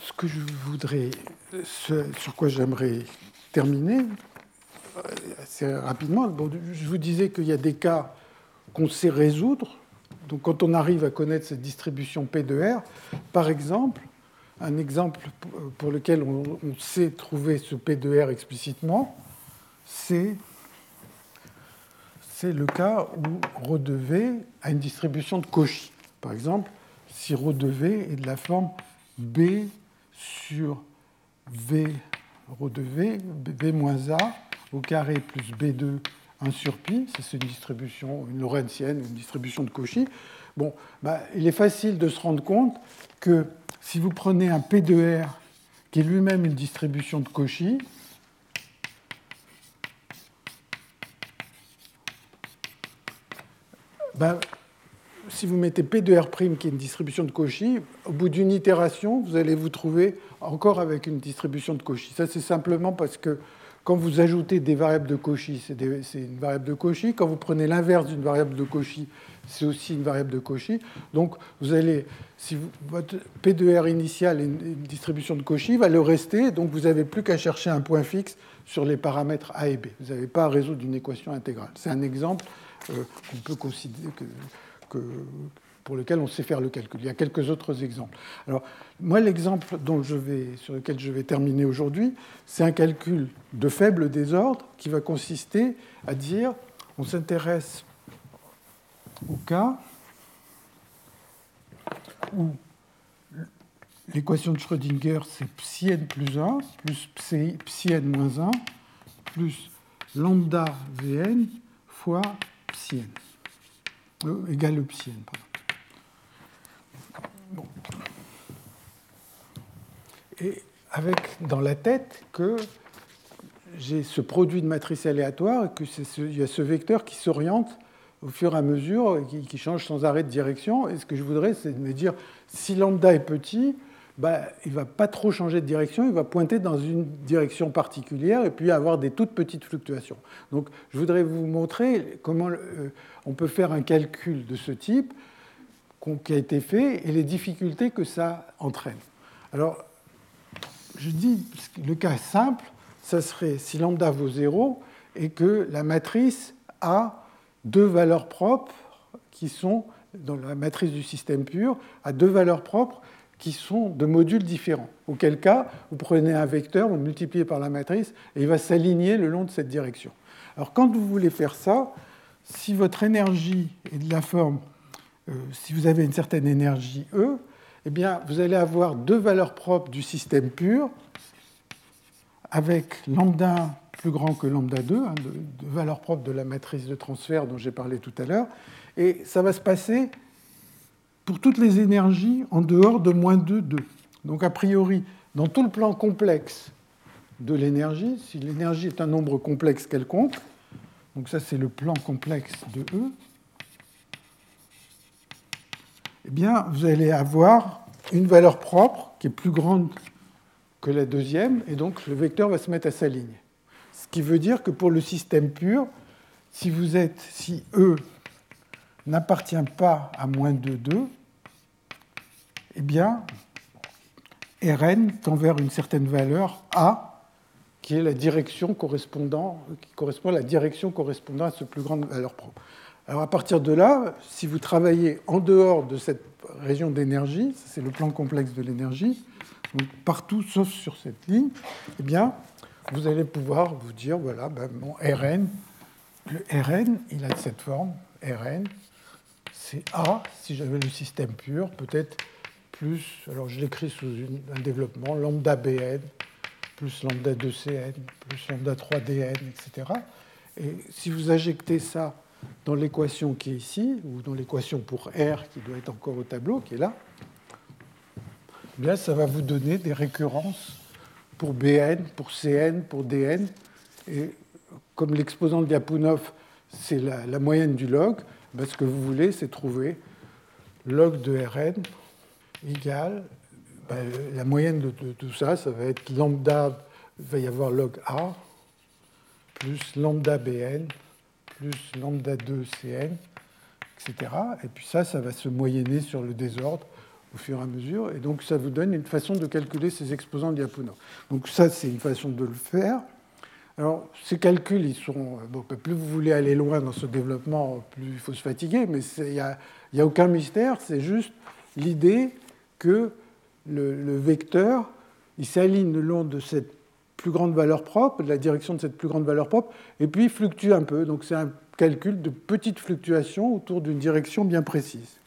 ce que je voudrais, sur quoi j'aimerais terminer euh, assez rapidement, je vous disais qu'il y a des cas qu'on sait résoudre. Donc quand on arrive à connaître cette distribution P de R, par exemple, un exemple pour lequel on, sait trouver ce P de R explicitement, c'est le cas où ρ de V a une distribution de Cauchy. Par exemple, si ρ de V est de la forme B sur V rho de V, B moins A au carré plus B2 1 sur pi, c'est une distribution, une lorentzienne, une distribution de Cauchy. Bon, bah, il est facile de se rendre compte que si vous prenez un P de R qui est lui-même une distribution de Cauchy, bah, si vous mettez P de R', qui est une distribution de Cauchy, au bout d'une itération, vous allez vous trouver encore avec une distribution de Cauchy. Ça, c'est simplement parce que quand vous ajoutez des variables de Cauchy, c'est une variable de Cauchy. Quand vous prenez l'inverse d'une variable de Cauchy, c'est aussi une variable de Cauchy. Donc, vous allez, si votre P de R initial est une distribution de Cauchy, va le rester. Donc, vous n'avez plus qu'à chercher un point fixe sur les paramètres A et B. Vous n'avez pas à résoudre une équation intégrale. C'est un exemple qu'on peut considérer que, pour lequel on sait faire le calcul. Il y a quelques autres exemples. Alors, moi, l'exemple sur lequel je vais terminer aujourd'hui, c'est un calcul de faible désordre qui va consister à dire on s'intéresse au cas où l'équation de Schrödinger, c'est psi plus 1 plus psi n moins 1 plus lambda vn fois psi n, euh. Pardon. Et avec dans la tête que j'ai ce produit de matrice aléatoire et qu'il y a ce vecteur qui s'oriente au fur et à mesure, et qui, change sans arrêt de direction. Et ce que je voudrais, c'est de me dire, si lambda est petit, bah, il ne va pas trop changer de direction, il va pointer dans une direction particulière et puis avoir des toutes petites fluctuations. Donc je voudrais vous montrer comment euh, on peut faire un calcul de ce type qui a été fait et les difficultés que ça entraîne. Alors, je dis, le cas simple, ça serait si lambda vaut 0 et que la matrice a deux valeurs propres qui sont, dans la matrice du système pur, a deux valeurs propres qui sont de modules différents. Auquel cas, vous prenez un vecteur, vous le multipliez par la matrice, et il va s'aligner le long de cette direction. Alors quand vous voulez faire ça, si votre énergie est de la forme euh, si vous avez une certaine énergie E, eh bien, vous allez avoir deux valeurs propres du système pur, avec lambda plus grand que lambda 2, hein, de, valeurs propres de la matrice de transfert dont j'ai parlé tout à l'heure. Et ça va se passer pour toutes les énergies en dehors de moins 2, 2. Donc, a priori, dans tout le plan complexe de l'énergie, si l'énergie est un nombre complexe quelconque, donc ça c'est le plan complexe de E, eh bien, vous allez avoir une valeur propre qui est plus grande que la deuxième, et donc le vecteur va se mettre à sa ligne. Ce qui veut dire que pour le système pur, si vous êtes, si E n'appartient pas à moins de 2, eh bien, Rn tend vers une certaine valeur A, qui est la direction correspondant, qui correspond à la direction correspondant à ce plus grande valeur propre. Alors à partir de là, si vous travaillez en dehors de cette région d'énergie, c'est le plan complexe de l'énergie, partout sauf sur cette ligne, eh bien, vous allez pouvoir vous dire, voilà, ben, mon Rn, le Rn, il a cette forme, Rn, c'est A, si j'avais le système pur, peut-être plus, alors je l'écris sous un développement, lambda Bn, plus lambda 2Cn, plus lambda 3Dn, etc. Et si vous injectez ça dans l'équation qui est ici, ou dans l'équation pour R qui doit être encore au tableau, qui est là, eh bien, ça va vous donner des récurrences pour Bn, pour Cn, pour Dn. Et comme l'exposant de Lyapunov, c'est la, moyenne du log, ben, ce que vous voulez, c'est trouver log de Rn égale ben, la moyenne de, de, tout ça, ça va être lambda, il va y avoir log A, plus lambda Bn, plus lambda 2 Cn, etc. Et puis ça, ça va se moyenner sur le désordre au fur et à mesure. Et donc ça vous donne une façon de calculer ces exposants de Donc ça, c'est une façon de le faire. Alors, ces calculs, ils sont. Bon, plus vous voulez aller loin dans ce développement, plus il faut se fatiguer, mais il n'y a, aucun mystère, c'est juste l'idée que le, le, vecteur, il s'aligne le long de cette plus grande valeur propre, de la direction de cette plus grande valeur propre, et puis fluctue un peu. Donc c'est un calcul de petites fluctuations autour d'une direction bien précise.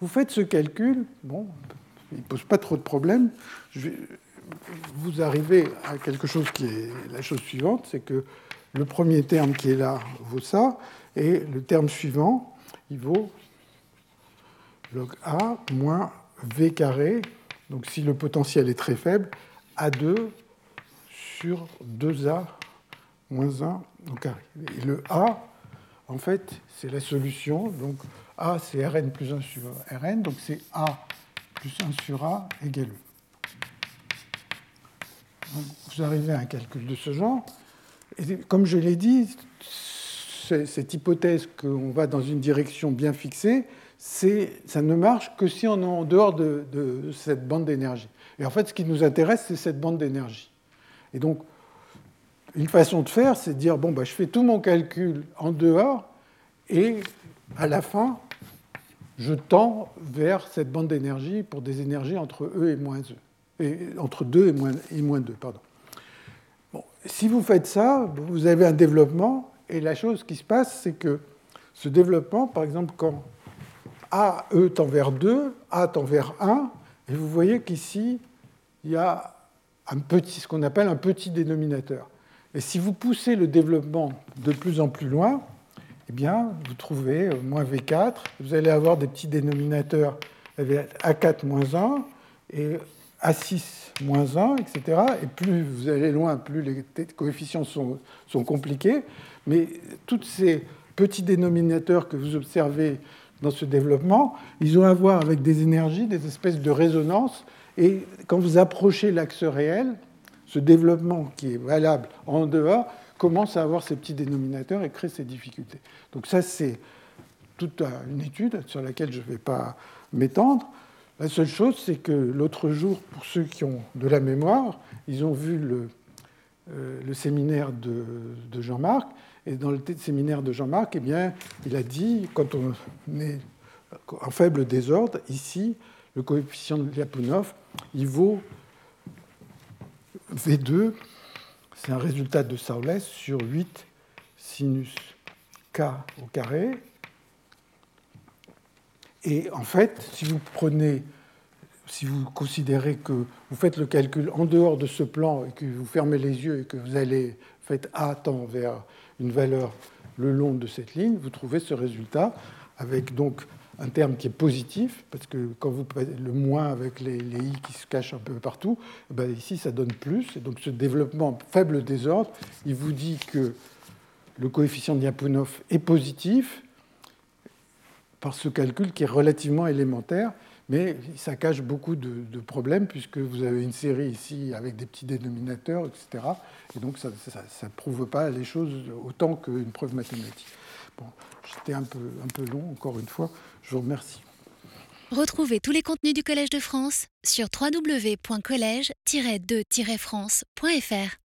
Vous faites ce calcul, bon, il ne pose pas trop de problèmes. Vous arrivez à quelque chose qui est la chose suivante, c'est que le premier terme qui est là vaut ça, et le terme suivant, il vaut log A moins V carré. Donc si le potentiel est très faible, A2 sur 2A moins 1 au carré. Et le A, en fait, c'est la solution. Donc A, c'est Rn plus 1 sur Rn. Donc c'est A plus 1 sur A égale Vous arrivez à un calcul de ce genre. Et comme je l'ai dit, cette hypothèse qu'on va dans une direction bien fixée, ça ne marche que si on est en dehors de, de cette bande d'énergie. Et en fait, ce qui nous intéresse, c'est cette bande d'énergie. Et donc, une façon de faire, c'est de dire, bon, bah, je fais tout mon calcul en dehors, et à la fin, je tends vers cette bande d'énergie pour des énergies entre E et moins E. Entre 2 et moins, et moins 2. Pardon. Bon, si vous faites ça, vous avez un développement, et la chose qui se passe, c'est que ce développement, par exemple, quand A, E tend vers 2, A tend vers 1, et vous voyez qu'ici, il y a un petit, ce qu'on appelle un petit dénominateur. Et si vous poussez le développement de plus en plus loin, eh bien, vous trouvez euh, moins V4, vous allez avoir des petits dénominateurs A4 moins 1 et A6 moins 1, etc. Et plus vous allez loin, plus les coefficients sont, sont compliqués. Mais tous ces petits dénominateurs que vous observez dans ce développement, ils ont à voir avec des énergies, des espèces de résonances. Et quand vous approchez l'axe réel, ce développement qui est valable en dehors commence à avoir ces petits dénominateurs et crée ces difficultés. Donc ça, c'est toute une étude sur laquelle je ne vais pas m'étendre. La seule chose, c'est que l'autre jour, pour ceux qui ont de la mémoire, ils ont vu le, euh, séminaire de, de Jean-Marc. Et dans le séminaire de Jean-Marc, eh bien, il a dit, quand on est en faible désordre, ici, le coefficient de Lyapunov, il vaut V2, c'est un résultat de Saules sur 8 sinus k au carré. Et en fait, si vous prenez, si vous considérez que vous faites le calcul en dehors de ce plan et que vous fermez les yeux et que vous allez faites A tend vers une valeur le long de cette ligne, vous trouvez ce résultat avec donc un terme qui est positif, parce que quand vous le moins avec les, i qui se cachent un peu partout, eh ben ici ça donne plus. Et donc ce développement faible désordre, il vous dit que le coefficient de Lyapunov est positif par ce calcul qui est relativement élémentaire, mais ça cache beaucoup de, problèmes puisque vous avez une série ici avec des petits dénominateurs, etc. Et donc ça ne prouve pas les choses autant qu'une preuve mathématique. Bon, j'étais un peu, un peu long, encore une fois. Je vous remercie. Retrouvez tous les contenus du Collège de France sur www.colège-2-france.fr.